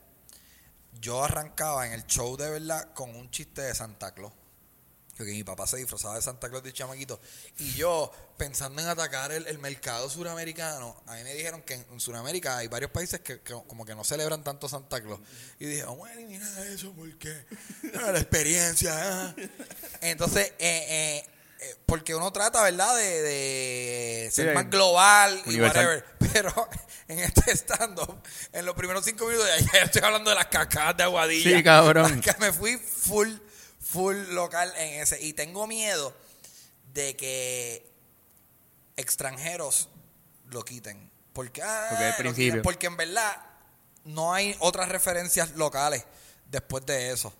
yo arrancaba en el show de verdad con un chiste de Santa Claus. Porque mi papá se disfrazaba de Santa Claus de chamaquito. Y yo, pensando en atacar el, el mercado suramericano, a mí me dijeron que en, en Sudamérica hay varios países que, que como que no celebran tanto Santa Claus. Y dije, vamos a eliminar eso porque ah, la experiencia. ah". Entonces, eh, eh, eh, porque uno trata, ¿verdad?, de, de ser Sí, más eh, global y whatever. Pero en este stand-up, en los primeros cinco minutos, ya, estoy hablando de las cacadas de aguadilla. Sí, cabrón. Que me fui full, full local en ese. Y tengo miedo de que extranjeros lo quiten. Porque, ah, Porque principio. Porque en verdad no hay otras referencias locales después de eso.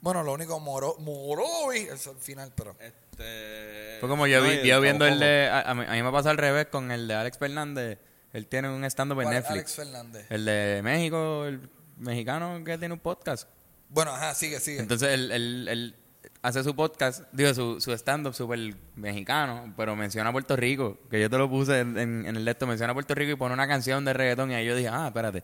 Bueno, lo único, Moro, Morovi, es el final, pero... Este, Fue como yo, no, vi, yo viendo el de... A, a mí, me pasó al revés con el de Alex Fernández. Él tiene un stand-up en ¿Cuál es Netflix. Alex Fernández. El de México, el mexicano que tiene un podcast. Bueno, ajá, sigue, sigue. Entonces él, él- él hace su podcast, digo, su, su stand-up súper mexicano, pero menciona a Puerto Rico, que yo te lo puse en, en, en el lecto, menciona a Puerto Rico y pone una canción de reggaetón y ahí yo dije, ah, espérate,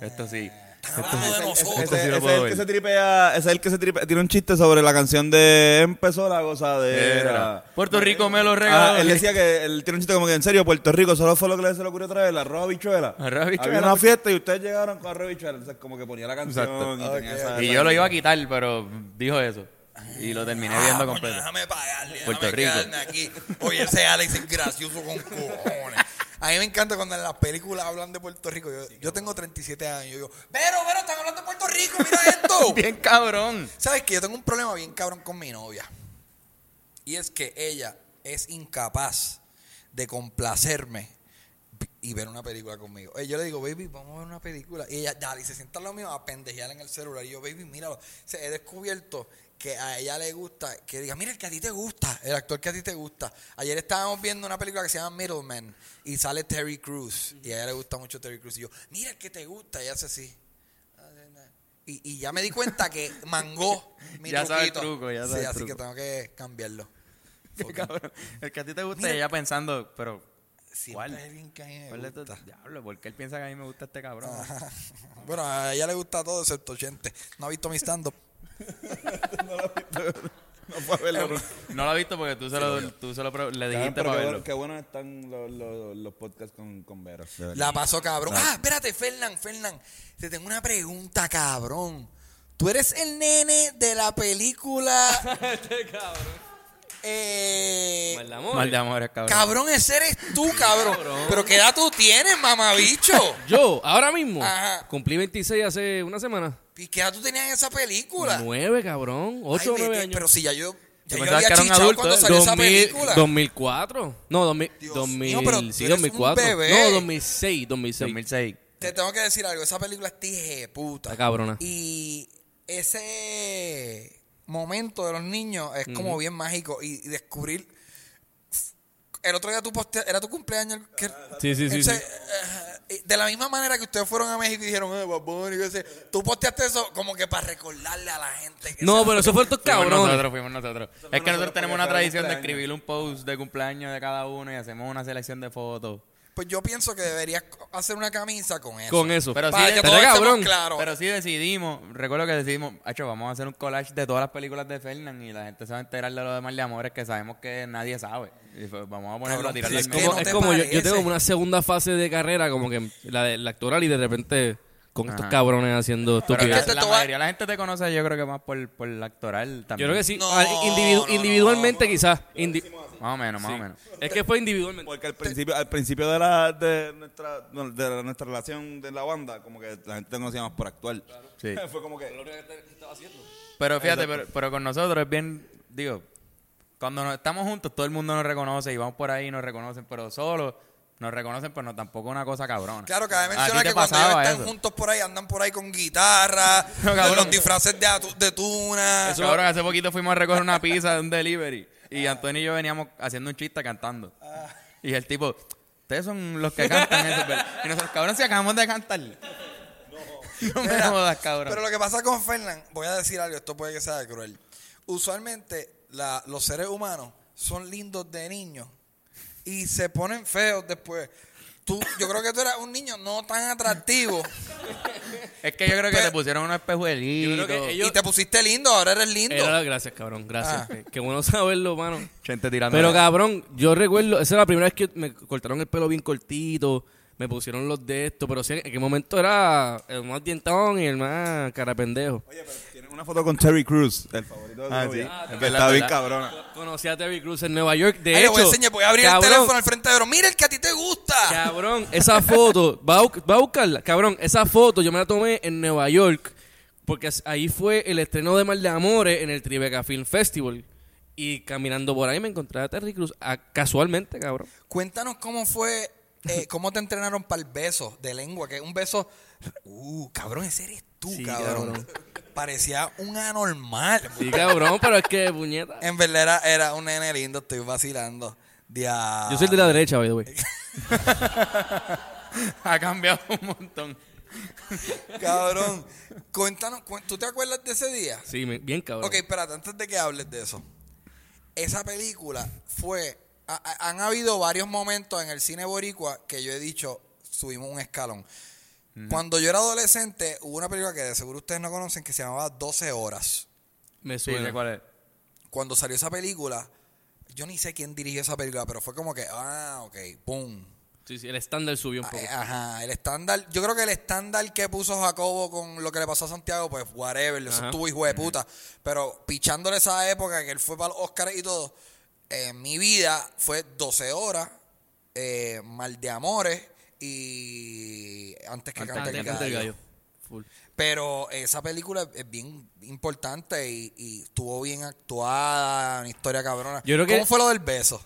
esto sí. Ese, es el que se tripea, ese es el que se tripea, tiene un chiste sobre la canción de Empezó la gozadera. Era, Puerto Rico me lo Ah, regaló. él decía que él tiene un chiste como que en serio, Puerto Rico solo fue lo que le- se le ocurrió traer, el arroz bichuela. Arroz habichuela. Había una fiesta y ustedes llegaron con arroz bichuela. Entonces como que ponía la canción Exacto. y tenía esa- Y yo lo iba a quitar, pero dijo eso. Y lo terminé Ah, viendo coño, completo. déjame pagarle, déjame Puerto Rico. aquí. Oye, ese Alex es gracioso con cojones. A mí me encanta cuando en las películas hablan de Puerto Rico. Yo, yo tengo 37 años. Yo digo, pero, pero, están hablando de Puerto Rico, mira esto. Bien cabrón. ¿Sabes que Yo tengo un problema bien cabrón con mi novia. Y es que ella es incapaz de complacerme y ver una película conmigo. Eh, Yo le digo, baby, vamos a ver una película. Y ella, dale, y se sienta al lado mío a pendejear en el celular. Y yo, baby, míralo. O sea, he descubierto que a ella le gusta, que diga, mira el que a ti te gusta, el actor que a ti te gusta. Ayer estábamos viendo una película que se llama Middleman y sale Terry Crews. Y a ella le gusta mucho Terry Crews. Y yo, mira el que te gusta. Y ella hace así. Y, y ya me di cuenta que mangó mi Ya sabe el truquito. truco, ya sabe Sí, el así truco. que tengo que cambiarlo. Cabrón. El que a ti te gusta Mira. y ella pensando, pero ¿cuál? alguien que a mí me ¿Cuál gusta. diablo? ¿Por qué él piensa que a mí me gusta este cabrón? Bueno, a ella le gusta todo excepto Chente. No ha visto mi stand-up. No fue a verlo nunca. No lo ha visto porque tú se lo, tú se lo le Cabrón, dijiste para verlo. bueno, qué bueno están los, los, los podcasts con, con Vero. La pasó cabrón. Ah, espérate, Fernán, Fernán. Te tengo una pregunta, cabrón. ¿Tú eres el nene de la película? Eh, Mal de amor. Mal de amores, cabrón. cabrón, ese eres tú, cabrón. Pero ¿qué edad tú tienes, mamabicho? Yo, ahora mismo, Ajá. cumplí 26 hace una semana. ¿Y qué edad tú tenías en esa película? Nueve, cabrón. Ocho o nueve años. Pero si ya yo, ya Yo había chichado adulto, cuando ¿eh? salió esa 2000 película. 2004. No, 2000, Dios 2000 mío, pero tú sí, eres un 2004. bebé. No, 2006, 2006. 2006. Te tengo que decir algo, esa película es tije puta. Está cabrona. Y ese momento de los niños es como bien mágico y, y descubrir el otro día tú poste- era tu cumpleaños que- Sí, sí, sí, ese, sí. eh, de la misma manera que ustedes fueron a México y dijeron eh, Bunny, qué sé, tú posteaste eso como que para recordarle a la gente que No, pero eso fue Fuimos cabrones. nosotros, fuimos nosotros. Es que nosotros nosotros tenemos una tradición de escribir un post de cumpleaños de cada uno y hacemos una selección de fotos. Pues yo pienso que deberías hacer una camisa con eso Con eso. Pero para sí, que pero todos cabrón. estemos claros Pero sí decidimos, recuerdo que decidimos, hecho, vamos a hacer un collage de todas las películas de Fernan y la gente se va a enterar de lo de Mal de Amores que sabemos que nadie sabe. Y vamos a ponerlo Cabrón, a tirarlo pero al ¿qué medio. Como- no es te como yo, yo tengo como una segunda fase de carrera, como que la, de, la actoral, y de repente con estos cabrones haciendo estupidez. es que la te voy a- mayoría de la gente te conoce, yo creo que más por, por la actoral Yo también. creo que sí. No, Ah, individu- no, individualmente, quizás. Indi- Más o menos, más sí. o menos. Es que fue individualmente. Porque al principio, al principio de la de nuestra de la- nuestra relación de la banda, como que la gente nos hacía más por actuar. Sí. Fue como que Pero fíjate, pero, pero con nosotros es bien, digo, cuando nos estamos juntos todo el mundo nos reconoce y vamos por ahí y nos reconocen, pero solo nos reconocen, pero no tampoco una cosa cabrona. Claro, cabe ¿A ti mencionar que cuando ellos pasaba están eso? juntos por ahí, andan por ahí con guitarra, No, cabrón. los disfraces de, atu- de tuna. Eso, cabrón, hace poquito fuimos a recoger una pizza de un delivery y Antonio y yo veníamos haciendo un chiste cantando. Y el tipo, ustedes son los que cantan eso, ¿verdad?" Y nosotros, cabrón, si acabamos de cantar. No, me Mira, jodas, cabrón. Pero lo que pasa con Fernán, voy a decir algo, esto puede que sea cruel. Usualmente la- los seres humanos son lindos de niños y se ponen feos después. Tú, yo creo que tú eras un niño no tan atractivo Es que yo creo que Pero- te pusieron unos espejuelitos. Yo creo que ellos- y te pusiste lindo, ahora eres lindo. Era- gracias, cabrón. Gracias. Ah. Qué- bueno saberlo, mano. Gente tirando. Pero cabrón, yo recuerdo, esa es la primera vez que me cortaron el pelo bien cortito, me pusieron los de esto, pero sí, en qué momento era el más dientón y el más cara pendejo. Oye, pero una foto con Terry Cruz, el favorito de Ah, sí. Ah, es está verdad, bien verdad. cabrona. Conocí a Terry Cruz en Nueva York, de Ay, hecho. voy a enseñar, voy a abrir cabrón, el teléfono al frente de oro. Mira el que a ti te gusta. Cabrón, esa foto, va a, va a buscarla. Cabrón, esa foto yo me la tomé en Nueva York, porque ahí fue el estreno de Mal de Amores en el Tribeca Film Festival. Y caminando por ahí me encontré a Terry Cruz, casualmente, cabrón. Cuéntanos cómo fue, eh, cómo te entrenaron para el beso de lengua, que es un beso. Uh, cabrón, ese eres tú, Sí, cabrón. cabrón. Parecía un anormal. Sí, cabrón, pero es que, puñeta. En verdad era, era un nene lindo, estoy vacilando. Dia- Yo soy de la derecha, by the way. ha cambiado un montón. Cabrón, cuéntanos, ¿tú te acuerdas de ese día? Sí, me- bien cabrón. Ok, espérate, antes de que hables de eso. Esa película fue. ha- ha- han habido varios momentos en el cine boricua que yo he dicho, subimos un escalón. Cuando yo era adolescente, hubo una película que de seguro ustedes no conocen que se llamaba 12 horas. Me suena. cuál es. Cuando salió esa película, yo ni sé quién dirigió esa película, pero fue como que, ah, ok, pum. Sí, sí, el estándar subió un Ah, poco. eh, Ajá, el estándar, yo creo que el estándar que puso Jacobo con lo que le pasó a Santiago, pues whatever, eso estuvo hijo de puta. Pero pichándole esa época que él fue para los Oscars y todo, en mi vida fue 12 horas, eh, Mal de Amores y Antes que cante el gallo. gallo. Full. Pero esa película es bien importante y, y estuvo bien actuada, una historia cabrona. Yo creo que- ¿Cómo fue lo del beso?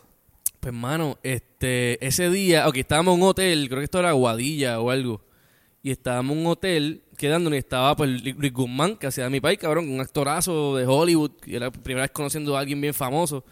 Pues, mano, este, ese día, ok, estábamos en un hotel, creo que esto era Guadilla o algo. Y estábamos en un hotel quedándonos y estaba pues Luis Guzmán, que hacía de mi país, cabrón, un actorazo de Hollywood. Y era la primera vez conociendo a alguien bien famoso.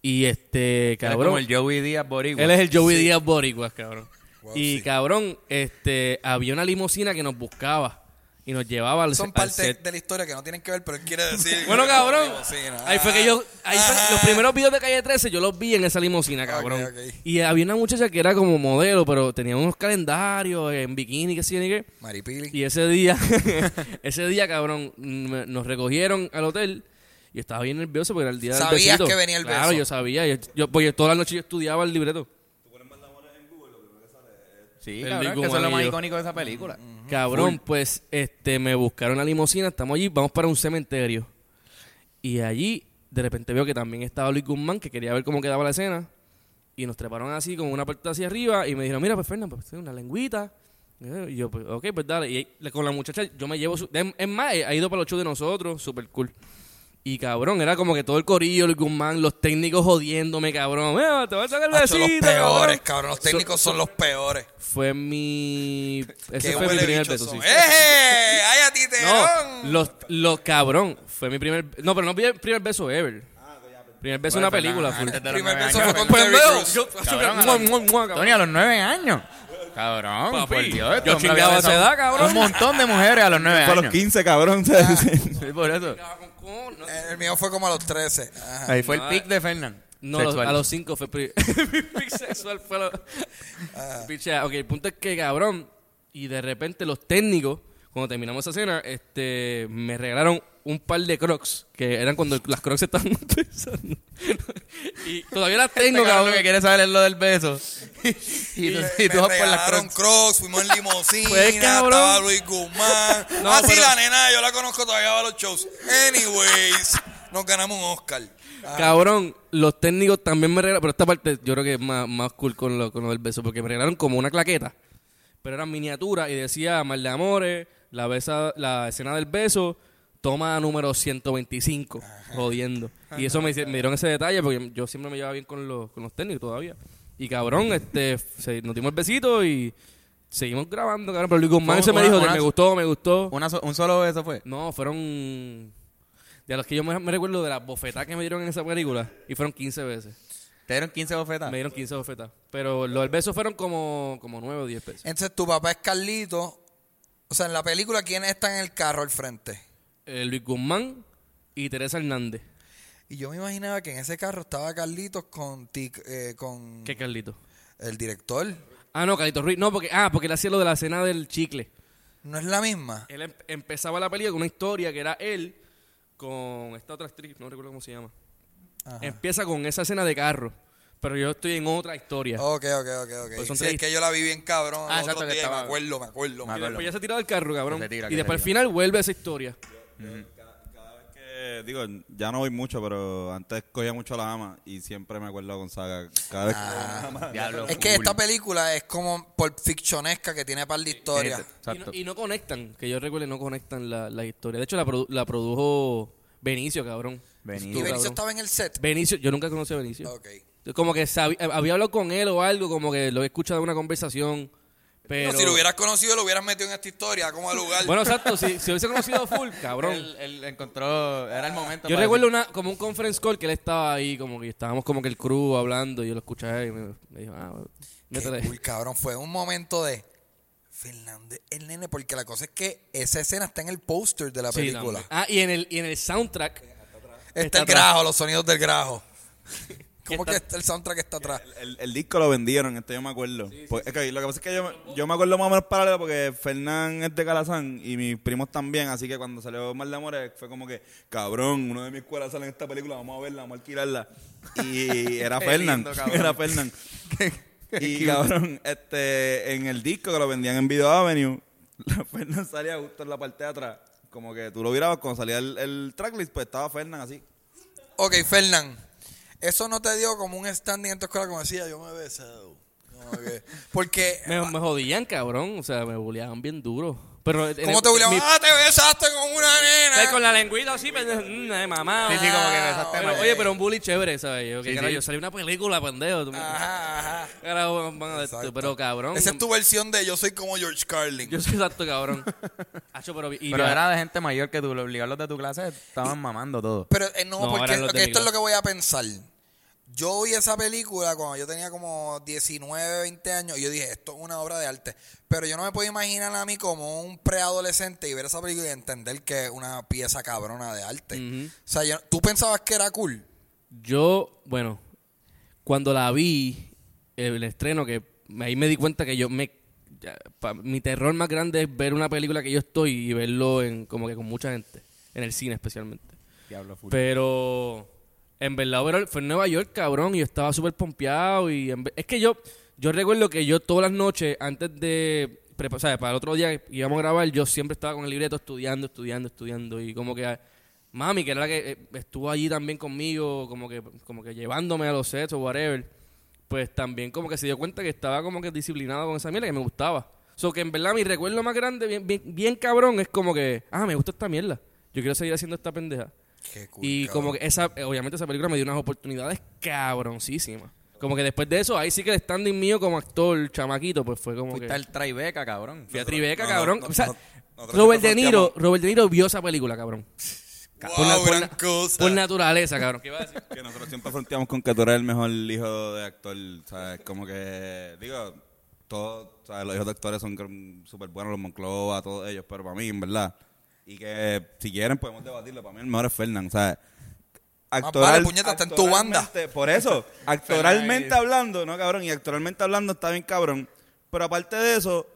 Y este, Era cabrón. como el Joey Díaz Boricua. Él es el Joey Díaz Boricuas, cabrón. Wow, y sí. cabrón, este, había una limusina que nos buscaba y nos llevaba al, Son al parte set. de la historia que no tienen que ver, pero él quiere decir. Bueno, cabrón. Sí. Ahí fue que yo. Ahí fue- los primeros videos de calle 13 yo los vi en esa limusina, cabrón. Y había una muchacha que era como modelo, pero tenía unos calendarios en bikini, que yo ni qué. Maripili. Y ese día, ese día, cabrón, nos recogieron al hotel. Y estaba bien nervioso porque era el día del ¿Sabías besito. que venía el Claro, beso? yo sabía. Yo, yo- porque toda la noche yo estudiaba el libreto. Sí, El cabrón, que eso es lo más icónico de esa película. Cabrón, pues este me buscaron la limusina, estamos allí, vamos para un cementerio. Y allí de repente veo que también estaba Luis Guzmán, que quería ver cómo quedaba la escena. Y nos treparon así, con una parte hacia arriba. Y me dijeron, mira, pues Fernando, pues una lengüita. Y yo, pues, ok, pues dale. Y con la muchacha, yo me llevo. Su, es más, ha ido para los shows de nosotros, súper cool. Y cabrón, era como que todo el corillo, Luis Guzmán, los técnicos jodiéndome, cabrón. Te voy a sacar el Hacho, besito. los peores, cabrón. cabrón. Los técnicos son los peores. Fue mi. Ese Qué fue mi primer beso, sí. son. ¡Eh! ¡Ay, a ti, No, los, los cabrón. Fue mi primer. No, pero no mi primer beso ever. Primer beso en una película. Fernando, full. antes de los Primer beso fue con. Terry Pues, Crews. Tony, a los nueve años. Cabrón, Papi, por Dios. yo este chingaba a esa edad, cabrón. Un montón de mujeres a los nueve Fue a años. los 15, cabrón. Sí, por eso. No, El mío fue como a los 13. Ajá. Ahí fue el No, pic de Fernand. No, los- Sexual. a los cinco fue pri- mi pic sexual. Fue lo... Pichea. Ok, el punto es que, cabrón, y de repente los técnicos, cuando terminamos esa cena, este, me regalaron un par de crocs, que eran cuando las crocs estaban empezando. y todavía las tengo, Este cabrón que quiere saber es lo del beso. y tú, y me tú vas por las regalaron crocs. crocs, fuimos en Pues, cabrón. estaba Luis Guzmán. No, ah, sí, pero- la nena, yo la conozco todavía va a los shows. Anyways, nos ganamos un Oscar. Ah, Cabrón, los técnicos también me regalaron, pero esta parte yo creo que es más, más cool con lo, con lo del beso, porque me regalaron como una claqueta, pero eran miniaturas y decía Mal de Amores, la, besa, la escena del beso, toma número 125, jodiendo. Y eso me, me dieron ese detalle porque yo siempre me llevaba bien con los, con los técnicos todavía. Y cabrón, este, se- nos dimos el besito y seguimos grabando, cabrón. Pero Luis Guzmán se me dijo, una- me gustó, me gustó. Una so- un solo beso fue. No, fueron... De los que yo me, recuerdo de las bofetadas que me dieron en esa película. Y fueron 15 veces. Te dieron 15 bofetas. Me dieron 15 bofetadas. Pero los del beso fueron como, como 9 o 10 pesos. Entonces tu papá es Carlito. O sea, en la película, ¿quién está en el carro al frente? Eh, Luis Guzmán y Teresa Hernández. Y yo me imaginaba que en ese carro estaba Carlitos con, Tic- eh, con ¿Qué Carlito? el director. Ah, no, Carlito Ruiz. No, porque, ah, porque él hacía lo de la cena del chicle. ¿No es la misma? Él em- empezaba la película con una historia que era él con esta otra actriz, no recuerdo cómo se llama. Ajá. Empieza con esa escena de carro. Pero yo estoy en otra historia. Ok, ok, ok, ok. Pues son sí, tres- es que yo la vi bien cabrón. Ah, exacto, otros que días, estaba- Me acuerdo, me acuerdo. Me y acuerdo. después ya se tira del carro, cabrón. Tira, y después al final vuelve esa historia. Que, digo, ya no voy mucho, pero antes cogía mucho la ama y siempre me acuerdo a Gonzaga. Cada vez que Diablo, Es que esta película es como por ficcionesca que tiene par de historias. Y no, y no conectan, que yo recuerde, no conectan la, la historia. De hecho, la, produ- la produjo Benicio, cabrón. ¿Y Benicio. Benicio cabrón. estaba en el set? Benicio, yo nunca conocí a Benicio. Como que había hablado con él o algo, como que lo he escuchado en una conversación. Pero. No, si lo hubieras conocido, lo hubieras metido en esta historia como al lugar. Bueno, exacto, si, si hubiese conocido a full, cabrón. Él, él encontró, era el momento. Yo recuerdo decir, una, como un conference call que él estaba ahí, como que estábamos como que el crew hablando y yo lo escuché y me, me dijo, ah, métele. cool, cabrón. Fue un momento de Fernández, el nene, porque la cosa es que esa escena está en el póster de la Sí, película. también. ah, y en el, y en el soundtrack. está, está el atrás. grajo, los sonidos del grajo. ¿Cómo que está el soundtrack está atrás? El, el disco lo vendieron, esto yo me acuerdo. Pues, es que lo que pasa es que yo, me- yo me acuerdo más o menos paralelo porque Fernán es de Calazán y mis primos también, así que cuando salió Mal de Amores fue como que, cabrón, uno de mis escuelas sale en esta película, vamos a verla, vamos a alquilarla. Y era Fernán, era Fernán. Y cabrón, este, en el disco que lo vendían en Video Avenue, Fernán salía justo en la parte de atrás. Como que tú lo mirabas cuando salía el, el tracklist, pues estaba Fernán así. Ok, Fernán, eso no te dio como un standing en tu escuela como decía, yo me he besado. Como que- porque, Me, me jodían, cabrón. O sea, me bulleaban bien duro. Pero en ¿cómo el- te mi- Ah, te besaste con una ¿sabes? nena. Con la lengüita así, pendejo. Mm, eh, mamá. Sí, sí, como que besaste Pero, mal. oye, pero un bully chévere, ¿sabes? Yo, que Sí, carajo, sí. yo salí una película, pendejo. Tú me- Ajá, ajá. Carajo, van a de esto, Exacto. pero cabrón. Esa es tu versión de yo soy como George Carlin. Yo soy exacto, cabrón. Hacho, pero, y Pero vea- era de gente mayor que tú, lo obligaron los de tu clase, estaban mamando todo. Pero eh, no, No, porque eran los ok, de mi esto es lo clase. que voy a pensar. Yo vi esa película cuando yo tenía como 19, 20 años y yo dije, esto es una obra de arte. Pero yo no me puedo imaginar a mí como un preadolescente y ver esa película y entender que es una pieza cabrona de arte. O sea, yo- tú pensabas que era cool. Yo, bueno, cuando la vi, el, estreno, que ahí me di cuenta que yo me... ya, pa- mi terror más grande es ver una película que yo estoy y verlo en como que con mucha gente, en el cine especialmente. Diablo, full. Pero en verdad fue en Nueva York, cabrón, y yo estaba súper pompeado. y en Es que yo yo recuerdo que yo todas las noches, antes de... o sea, para el otro día que íbamos a grabar, yo siempre estaba con el libreto estudiando, estudiando, estudiando. Y como que mami, que era la que eh, estuvo allí también conmigo, como que, como que llevándome a los sets o whatever, pues también como que se dio cuenta que estaba como que disciplinado con esa mierda que me gustaba. So que en verdad mi recuerdo más grande, bien, bien, bien cabrón, es como que, ah, me gusta esta mierda. Yo quiero seguir haciendo esta pendeja. Qué cool, Y cabrón. como que esa, eh, obviamente esa película me dio unas oportunidades cabroncísimas. Como que después de eso, ahí sí que el standing mío como actor, chamaquito, pues fue como Fuiste que... al Tribeca, cabrón. Fui a Tribeca, no, cabrón. no, o sea, Robert De Niro, Robert De Niro vio esa película, cabrón. Wow, na- gran cosa. por naturaleza, cabrón. ¿Qué iba a decir? Que nosotros siempre fronteamos con que tú eres el mejor hijo de actor, ¿sabes? Como que, digo, todos, ¿sabes? Los hijos de actores son súper buenos, los Monclova, todos ellos, pero para mí, en verdad. Y que si quieren podemos debatirlo, para mí el mejor es Fernán, ¿sabes? vale, puñeta, está en tu banda. Por eso, actoralmente hablando, no cabrón, y actoralmente hablando está bien cabrón. Pero aparte de eso,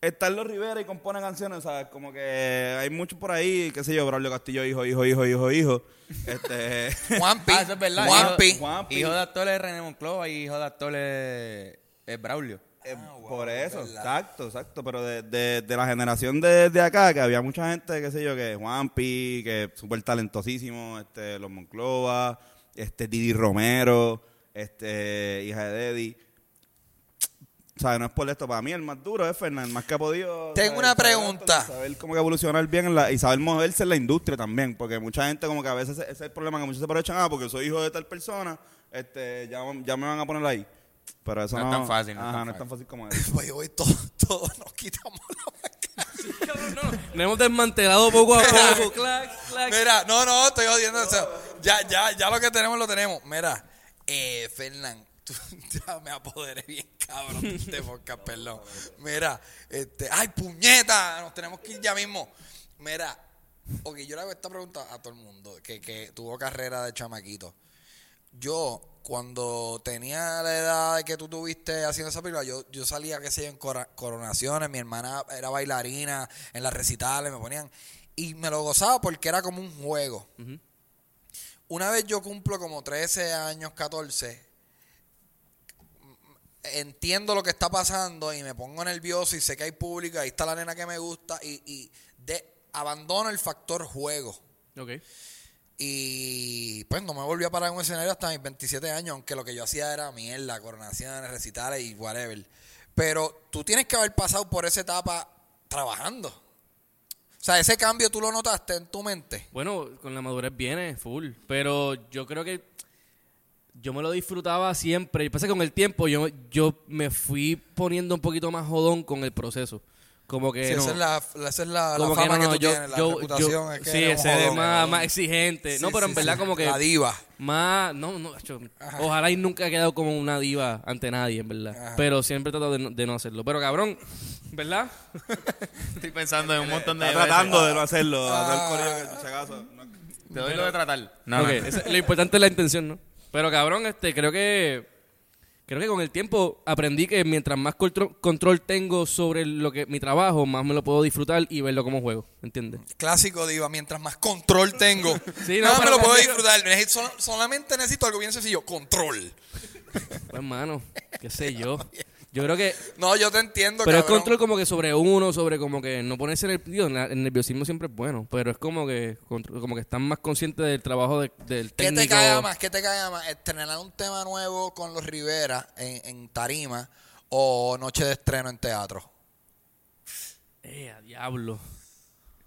están los Rivera y compone canciones, ¿sabes? Como que hay muchos por ahí, qué sé yo, Braulio Castillo, hijo, hijo, hijo, hijo, hijo. Este. Juanpi. Ah, eso es verdad. Juanpi. Hijo, Juanpi. hijo de actores es René Monclova y hijo de actores es Braulio. Eh, Ah, por eso, exacto, exacto. Pero de, de, de la generación de, de acá, que había mucha gente, qué sé yo, que Juanpi, que súper talentosísimo, este, los Monclova, este, Didi Romero, este, hija de Deddy. O sea, no es por esto, para mí el más duro es Fernán, el más que ha podido. Tengo saber- una pregunta. Saber cómo que evolucionar bien en la, y saber moverse en la industria también, porque mucha gente como que a veces ese es el problema, que muchos se aprovechan, ah, porque soy hijo de tal persona, este, ya, ya me van a poner ahí. Pero eso No no, es tan fácil, no es Ajá, tan no es tan fácil. como eso. Oye, hoy todos todo nos quitamos la máscara. Nos hemos desmantelado poco a poco. clac, clac. Mira, no, no, estoy jodiendo. o sea, ya, ya, ya lo que tenemos lo tenemos. Mira, eh, Fernán, tú ya me apoderé bien cabrón de este podcast, perdón. Mira, este, ay, puñeta, nos tenemos que ir ya mismo. Mira, ok, yo le hago esta pregunta a todo el mundo que, que tuvo carrera de chamaquito. Yo, cuando tenía la edad que tú tuviste haciendo esa película, yo, yo salía, qué sé yo, en coronaciones, mi hermana era bailarina, en las recitales me ponían, y me lo gozaba porque era como un juego. Una vez yo cumplo como 13 años, 14, entiendo lo que está pasando y me pongo nervioso y sé que hay público, ahí está la nena que me gusta y, y de, abandono el factor juego. Ok. Y pues no me volví a parar en un escenario hasta mis 27 años, aunque lo que yo hacía era mierda, coronaciones, recitales y whatever. Pero tú tienes que haber pasado por esa etapa trabajando. O sea, ese cambio tú lo notaste en tu mente. Bueno, con la madurez viene full. Pero yo creo que yo me lo disfrutaba siempre. Y pasa que con el tiempo yo, yo me fui poniendo un poquito más jodón con el proceso. Como que Sí, no. esa es la, esa es la, fama que, no, no, tú yo, tienes, la yo- reputación yo- es que sí, ese es más, más exigente. no, pero sí, en verdad sí. como que La diva. más, no, no, acho, ojalá y nunca he quedado como una diva ante nadie, en verdad. Ajá. Pero siempre he tratado de no, de no hacerlo. Pero cabrón, ¿verdad? Estoy pensando en un montón de Está tratando de no hacerlo. Ah. Te doy lo de tratar. No, no. lo importante es la intención, ¿no? Pero cabrón, este, creo que creo que con el tiempo aprendí que mientras más contro- control tengo sobre lo que mi trabajo, más me lo puedo disfrutar y verlo como juego, ¿entiendes? Clásico diva, mientras más control tengo, Sí, no, más me lo puedo disfrutar. Sol- solamente necesito algo bien sencillo, control. Pues hermano, qué sé yo. Yo creo que No, yo te entiendo, pero es cabrón. control como que sobre uno, sobre como que no ponerse en el, digo, el nerviosismo siempre es bueno, pero es como que como que están más conscientes del trabajo de- del ¿Qué técnico. te caga más? ¿Qué te caga más? ¿Estrenar un tema nuevo con los Rivera en, en tarima o noche de estreno en teatro? Eh, a diablo.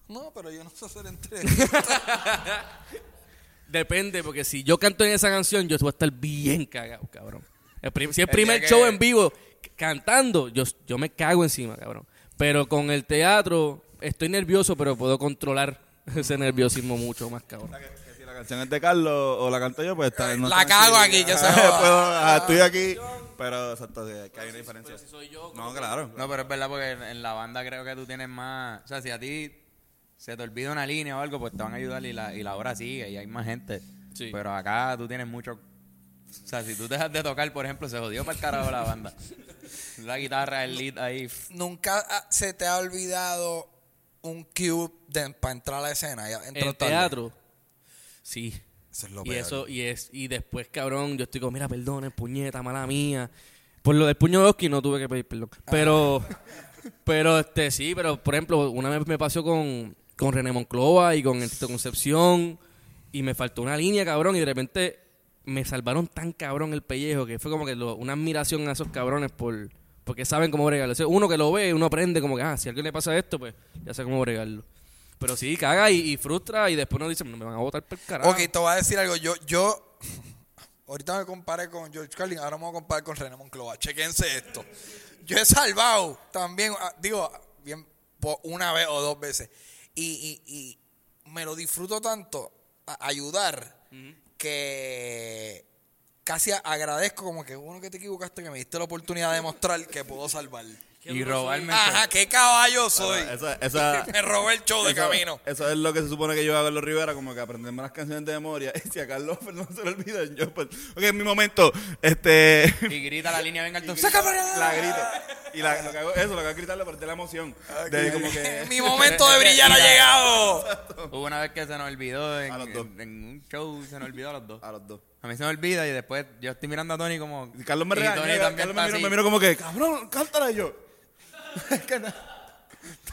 No, pero yo no sé hacer entrevistas. Depende, porque si yo canto en esa canción, yo voy a estar bien cagado, cabrón. El si es El primer show en vivo, cantando, yo, yo me cago encima, cabrón. Pero con el teatro, estoy nervioso, pero puedo controlar ese nerviosismo mucho más, cabrón. que, que si la canción es de Carlos o la canto yo, pues está. no La cago aquí, que se Ajá, joda. puedo- ajá, Estoy aquí, pero exacto, sí, que hay una diferencia. soy yo, No, claro. No, pero es verdad porque en, en la banda creo que tú tienes más... O sea, si a ti se te olvida una línea o algo, pues te van a ayudar y la, y la obra sigue y hay más gente. Sí. Pero acá tú tienes mucho... O sea, si tú dejas de tocar, por ejemplo, se jodió para el carajo la banda. La guitarra, el lead ahí... ¿Nunca ah, se te ha olvidado un cue para entrar a la escena? En teatro, sí. Eso es lo y peor. eso, y es, y después, cabrón, yo estoy como, mira, perdón, puñeta, mala mía. Por lo del puño de Oski no tuve que pedir perdón. Pero, pero este sí, pero por ejemplo, una vez me pasó con, con René Monclova y con el Tito Concepción y me faltó una línea, cabrón, y de repente me salvaron tan cabrón el pellejo que fue como que lo- una admiración a esos cabrones por porque saben cómo bregarlo. O sea, uno que lo ve, uno aprende como que, ah, si a alguien le pasa esto, pues ya sé cómo bregarlo. Pero sí, caga y, y frustra y después nos dicen, me van a votar por el carajo. Ok, te voy a decir algo. Yo, yo, ahorita me comparé con George Carlin, ahora me voy a comparar con René Monclova. Chequense esto. Yo he salvado también, ah, digo, bien, por una vez o dos veces. Y, y, y me lo disfruto tanto a- ayudar que casi agradezco como que uno que te equivocaste, que me diste la oportunidad de demostrar que puedo salvar. Y robarme. Ajá, qué caballo soy. Esa, esa, me robé el show de eso, camino. eso es lo que se supone que yo hago en los Rivera, como que aprenderme las canciones de memoria. Y si a Carlos no se le olvida, yo pues, ok, en mi momento, este... Y grita la línea, venga, entonces. ¡Saca para allá! la grito. Y la, lo que hago, eso, lo que hago es gritarle por la emoción. De como que... Mi momento de brillar ha llegado. Hubo una vez que se nos olvidó en, A los dos. en- en un show, se nos olvidó a los dos. A los dos. A mí se me olvida y después yo estoy mirando a Tony como. Y Carlos me y regaña, Tony y también Carlos me así. me mira como que, cabrón, cántala y yo. Es que no-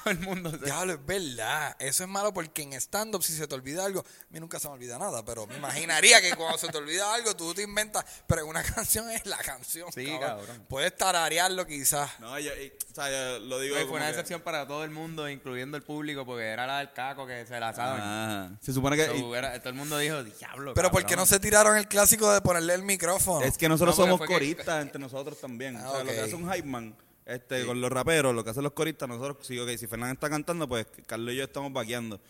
Todo el mundo se. Diablo, es verdad. Eso es malo porque en stand-up, si se te olvida algo, a mí nunca se me olvida nada, pero me imaginaría que cuando se te olvida algo, tú te inventas, pero una canción es la canción. Sí, cabrón. Puedes tararearlo quizás. No, yo, y- o sea, yo lo digo Fue una que- decepción para todo el mundo, incluyendo el público, porque era la del caco que se la saben. Ah, se supone que... So, era- todo el mundo dijo, diablo. Pero ¿por qué no se tiraron el clásico de ponerle el micrófono? Es que nosotros No, somos que- coristas entre nosotros también. Ah, o sea, lo ok. que hace un hype man este, con los raperos, lo que hacen los coristas, nosotros, si, ok, si Fernando está cantando, pues Carlos y yo estamos vaqueando.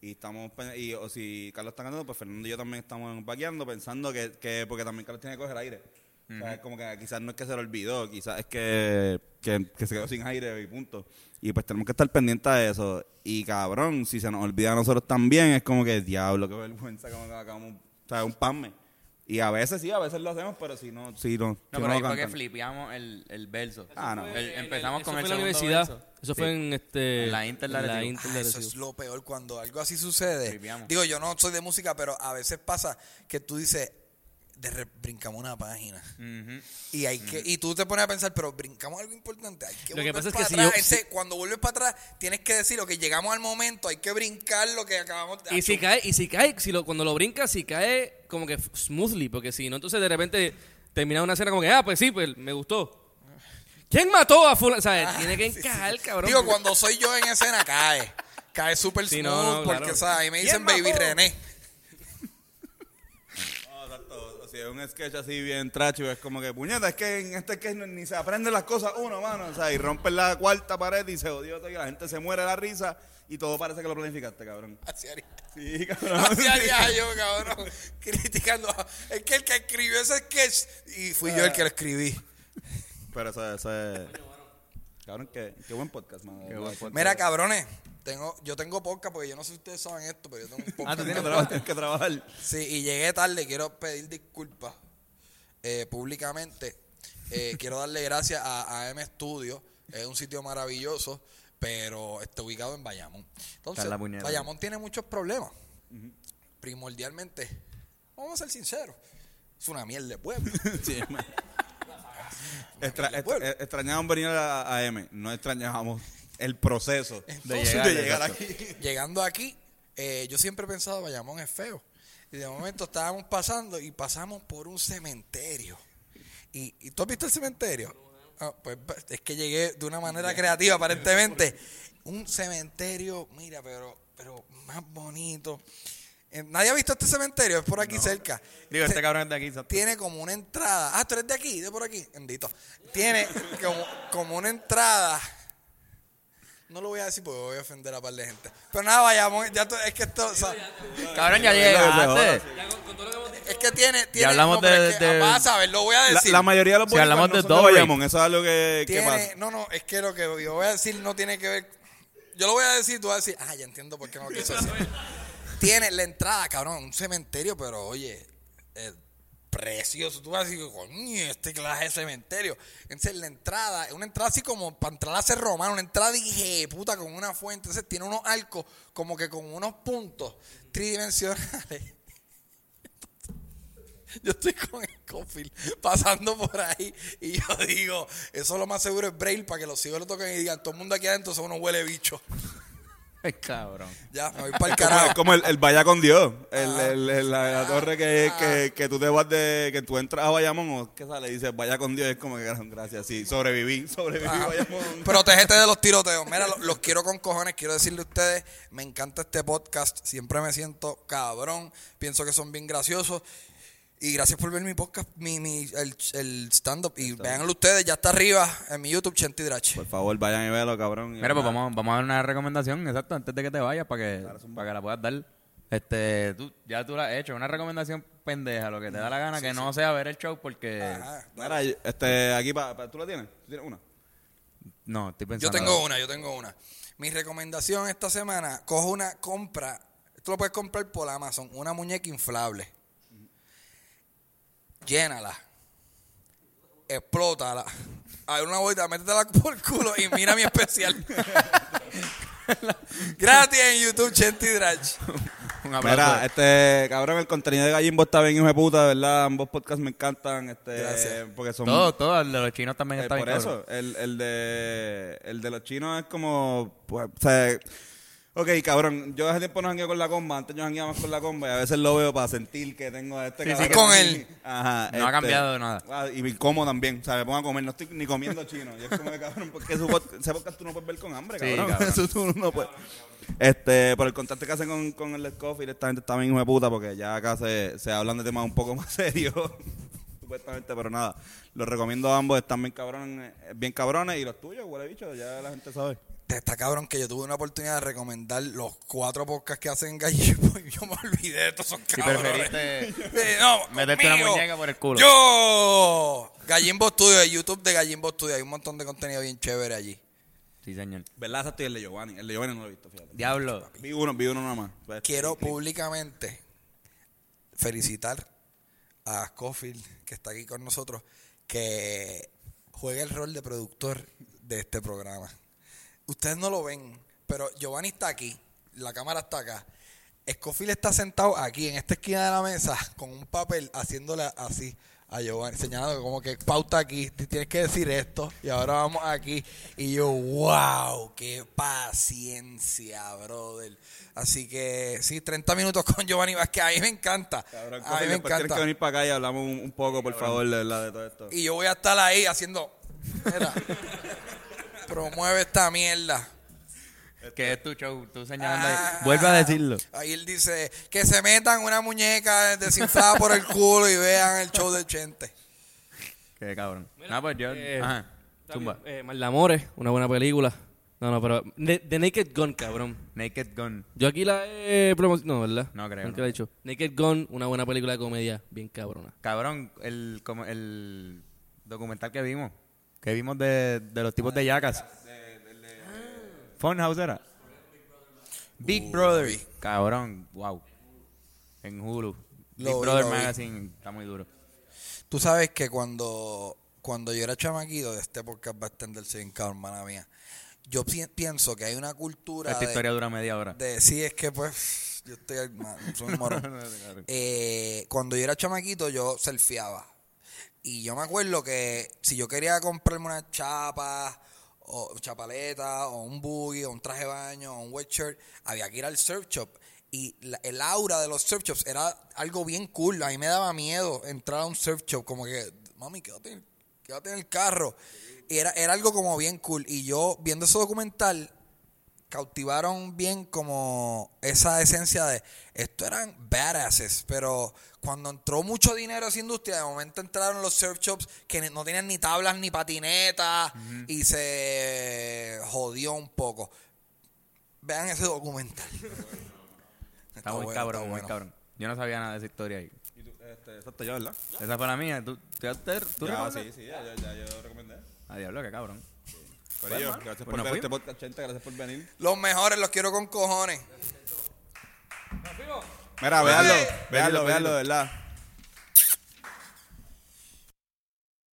Y estamos, pe- y, o si Carlos está cantando, pues Fernando y yo también estamos vaqueando, pensando que, que porque también Carlos tiene que coger aire. O sea, es como que quizás no es que se lo olvidó, quizás es que, que, que se quedó sin aire y punto. Y pues tenemos que estar pendientes de eso. Y cabrón, si se nos olvida a nosotros también, es como que diablo, qué vergüenza, como que acabamos, o sea, un pasme. Y a veces sí, a veces lo hacemos, pero si no, si no. No, si pero lo ahí fue que flipeamos el, el verso. Ah, no. El- empezamos Eso con el fue en la segundo universidad. verso. Eso Sí. fue en este En la Inter la Arecibo. Inter Ah, eso es lo peor cuando algo así sucede. Tripeamos. Digo, yo no soy de música, pero a veces pasa que tú dices, de re- brincamos una página. Y hay que y tú te pones a pensar, pero brincamos algo importante. Hay que Lo que volver pasa es para que si atrás. yo- Ese- cuando vuelves para atrás, tienes que decir, que llegamos al momento, hay que brincar lo que acabamos de Y si cae, y si cae, si lo, cuando lo brincas, si cae como que smoothly, porque si no, entonces de repente termina una escena como que, ah, pues sí, pues me gustó. ¿Quién mató a fulano? O sea, tiene que encajar, cabrón. Digo, cuando soy yo en escena, cae. Cae súper Sí, smooth, no, no, porque, claro. o sea, ahí me dicen ¿Quién Baby mató? René. No, sea, un sketch así bien tracho, es como que, puñeta, es que en este sketch ni se aprenden las cosas uno, mano. O sea, y rompen la cuarta pared y se odió todo y la gente se muere de la risa y todo parece que lo planificaste, cabrón. Así haría. Sí, cabrón. Así haría yo, cabrón. Criticando. Es que el que escribió ese sketch, y fui yo el que lo escribí. Pero eso, eso es... Cabrón, qué, qué buen podcast, mano. Qué buen podcast. Mira, cabrones, tengo, yo tengo podcast porque yo no sé si ustedes saben esto, pero yo tengo un Ah, podcast. tú tienes que trabajar, tienes que trabajar. Sí, y llegué tarde. Quiero pedir disculpas eh, públicamente. Eh, quiero darle gracias a, a M Studio. Es un sitio maravilloso, pero está ubicado en Bayamón. Entonces. Bayamón tiene muchos problemas. Primordialmente, vamos a ser sinceros, es una mierda de pueblo. Sí, man. Extra- Aquel extra- pueblo. extrañábamos venir a, a M, no extrañábamos el proceso de llegar, de llegar exacto. aquí. Llegando aquí, eh, yo siempre he pensado Bayamón es feo. Y de momento estábamos pasando y pasamos por un cementerio. ¿Y, y tú has visto el cementerio? Ah, pues es que llegué de una manera creativa, aparentemente. Un cementerio, mira, pero, pero más bonito. Eh, Nadie ha visto este cementerio, es por aquí cerca. Digo, este cabrón es de aquí. tiene como una entrada. Ah, tú eres de aquí, de por aquí. Bendito. Tiene como, como una entrada. No lo voy a decir porque voy a ofender a par de gente. Pero nada, vayamos. Ya es que esto. o sea, Cabrón, ya llegaste. es que tiene. tiene hablamos no, de- es que, de- Vas a ver, lo voy a La, decir. la mayoría de los Si hablamos de Dory. Bayamón, eso es algo que, pasa. no, no, es que lo que yo voy a decir no tiene que ver. Yo lo voy a decir, tú vas a decir, ah, ya entiendo por qué no lo quiso decir. Tiene la entrada, cabrón, un cementerio, pero oye, eh, precioso. Tú vas a decir, coño, este clase de cementerio. Entonces, la entrada, una entrada así como para entrar a ser romano, una entrada, dije, puta, con una fuente. Entonces, tiene unos arcos como que con unos puntos tridimensionales. Yo estoy con el Cofield pasando por ahí y yo digo, eso lo más seguro es Braille para que los hijos lo toquen y digan, todo el mundo aquí adentro son unos huele bichos. Cabrón. Ya, me voy para el carajo. es como el, el Vaya con Dios. El, Ah. el- el- la, la torre que, que, que tú te vas de. que tú entras a Bayamón o que sale y dices Vaya con Dios. Es como que gracias. Sí, sobreviví. Sobreviví Ajá. Bayamón. Protégete de los tiroteos. Mira, lo- los, quiero con cojones. Quiero decirle a ustedes, me encanta este podcast. Siempre me siento cabrón. Pienso que son bien graciosos. Y gracias por ver mi podcast, mi, mi, el, el stand-up. Y véanlo ustedes, ya está arriba en mi YouTube, Chenti Drach. Por favor, vayan y velo, cabrón. Mira, pues vamos, vamos a dar una recomendación, exacto, antes de que te vayas, para que, para que la puedas dar. Este, tú, ya tú la has hecho, una recomendación pendeja, lo que te da la gana, que no sea ver el show, porque... Ajá. Mira, este, aquí, pa, pa- ¿tú la tienes? ¿Tú tienes una? No, estoy Yo pensando... tengo una, yo tengo una. Mi recomendación esta semana, cojo una compra, esto lo puedes comprar por Amazon, una muñeca inflable. Llénala. Explótala. Hay una bolita, métetela por el culo y mira mi especial. Gratis en YouTube, Chenti Drach. Mira, este, cabrón, el contenido de Gallimbo está bien hijo de puta, ¿verdad? Ambos podcasts me encantan, este, Gracias. porque son... todo, todo, el de los chinos también Eh, está por bien eso, el, el, de, el de los chinos es como, pues, o sea, ok, cabrón, yo hace tiempo no jangueo con la comba, antes yo jangueaba más con la comba y a veces lo veo para sentir que tengo a este Sí, sí, cabrón. con aquí. él. Ajá. No ha cambiado nada. ah, Y me como también, o sea, me pongo a comer, no estoy ni comiendo chino. Y es como de cabrón, porque su ese podcast tú no puedes ver con hambre, Sí, cabrón. cabrón. Eso tú no puedes. Este, por el contacto que hacen con, con el Scofield, esta gente está bien hijo de puta porque ya acá se, se hablan de temas un poco más serios. Supuestamente, pero nada. Los recomiendo a ambos, están bien cabrones, bien cabrones. Y los tuyos, huele bicho, ya la gente sabe. Está cabrón que yo tuve una oportunidad de recomendar los cuatro podcasts que hacen Gallipo y yo me olvidé de todos esos Si cabrones. preferiste no, meterte una muñeca por el culo. Yo, Gallimbo Studio, el YouTube de Gallimbo Studio, hay un montón de contenido bien chévere allí. Sí, señor. ¿Verdad? Exacto, y el de Giovanni. El de Giovanni no lo he visto, fíjate. Diablo. Vi uno, vi uno nada más. Pues, Quiero públicamente felicitar a Scofield, que está aquí con nosotros, que juega el rol de productor de este programa. Ustedes no lo ven, pero Giovanni está aquí, la cámara está acá. Scofield está sentado aquí, en esta esquina de la mesa, con un papel, haciéndole así a Giovanni, señalando como que pauta aquí, tienes que decir esto, y ahora vamos aquí. Y yo, wow, qué paciencia, brother. Así que sí, 30 minutos con Giovanni Vázquez, a mí me encanta. Cabrón, a mí me después tienes encanta. que venir para acá y hablamos un, un poco, por favor, de de todo esto. Y yo voy a estar ahí haciendo. promueve esta mierda. Que es tu show, tú señalando ahí. Ah, Vuelve a decirlo. Ahí él dice que se metan una muñeca desinflada por el culo y vean el show del Chente. Qué cabrón. No, pues yo... Eh, Ajá. Zumba. Eh, Maldamores, una buena película. No, no, pero. The, Naked Gun, cabrón. Naked Gun. Yo aquí la he promocionado. No, ¿verdad? No creo, Nunca no. la he dicho. Naked Gun, una buena película de comedia, bien cabrona. Cabrón, el, como el documental que vimos. Que vimos de, de los tipos de yacas. Funhouse era. Big Brother. Cabrón, wow. En Hulu. Big Lo vi, Brother lo vi. Magazine está muy duro. Tú sabes que cuando, cuando yo era chamaquito, este podcast va a extenderse bien cabrón, hermana mía. Yo pi- pienso que hay una cultura Esta de, historia dura media hora. de sí es que pues yo estoy ma- soy un morón. Eh, cuando yo era chamaquito yo surfeaba y yo me acuerdo que si yo quería comprarme una chapa o chapaleta o un buggy o un traje de baño o un sweatshirt había que ir al surf shop. Y la- el aura de los surf shops era algo bien cool. A mí me daba miedo entrar a un surf shop como que mami quédate, quédate en el carro y era, era algo como bien cool. Y yo viendo ese documental cautivaron bien como esa esencia de esto eran badasses, pero cuando entró mucho dinero a esa industria, de momento entraron los surf shops que no tenían ni tablas ni patinetas y se jodió un poco. Vean ese documental. Está muy bueno, cabrón, está muy bueno. cabrón. Yo no sabía nada de esa historia ahí. Y tú, este, exacto, yo, ¿verdad? Esa fue la mía. ¿Tú, tú, tú, tú Ya, sí, sí, ya, ya, ya yo recomendé. A diablo, qué cabrón. Corillo, mano, gracias pues por nos ver este podcast, Chente, gracias por venir. Los mejores los quiero con cojones. Mira, véanlo, véanlo, véanlo, de verdad.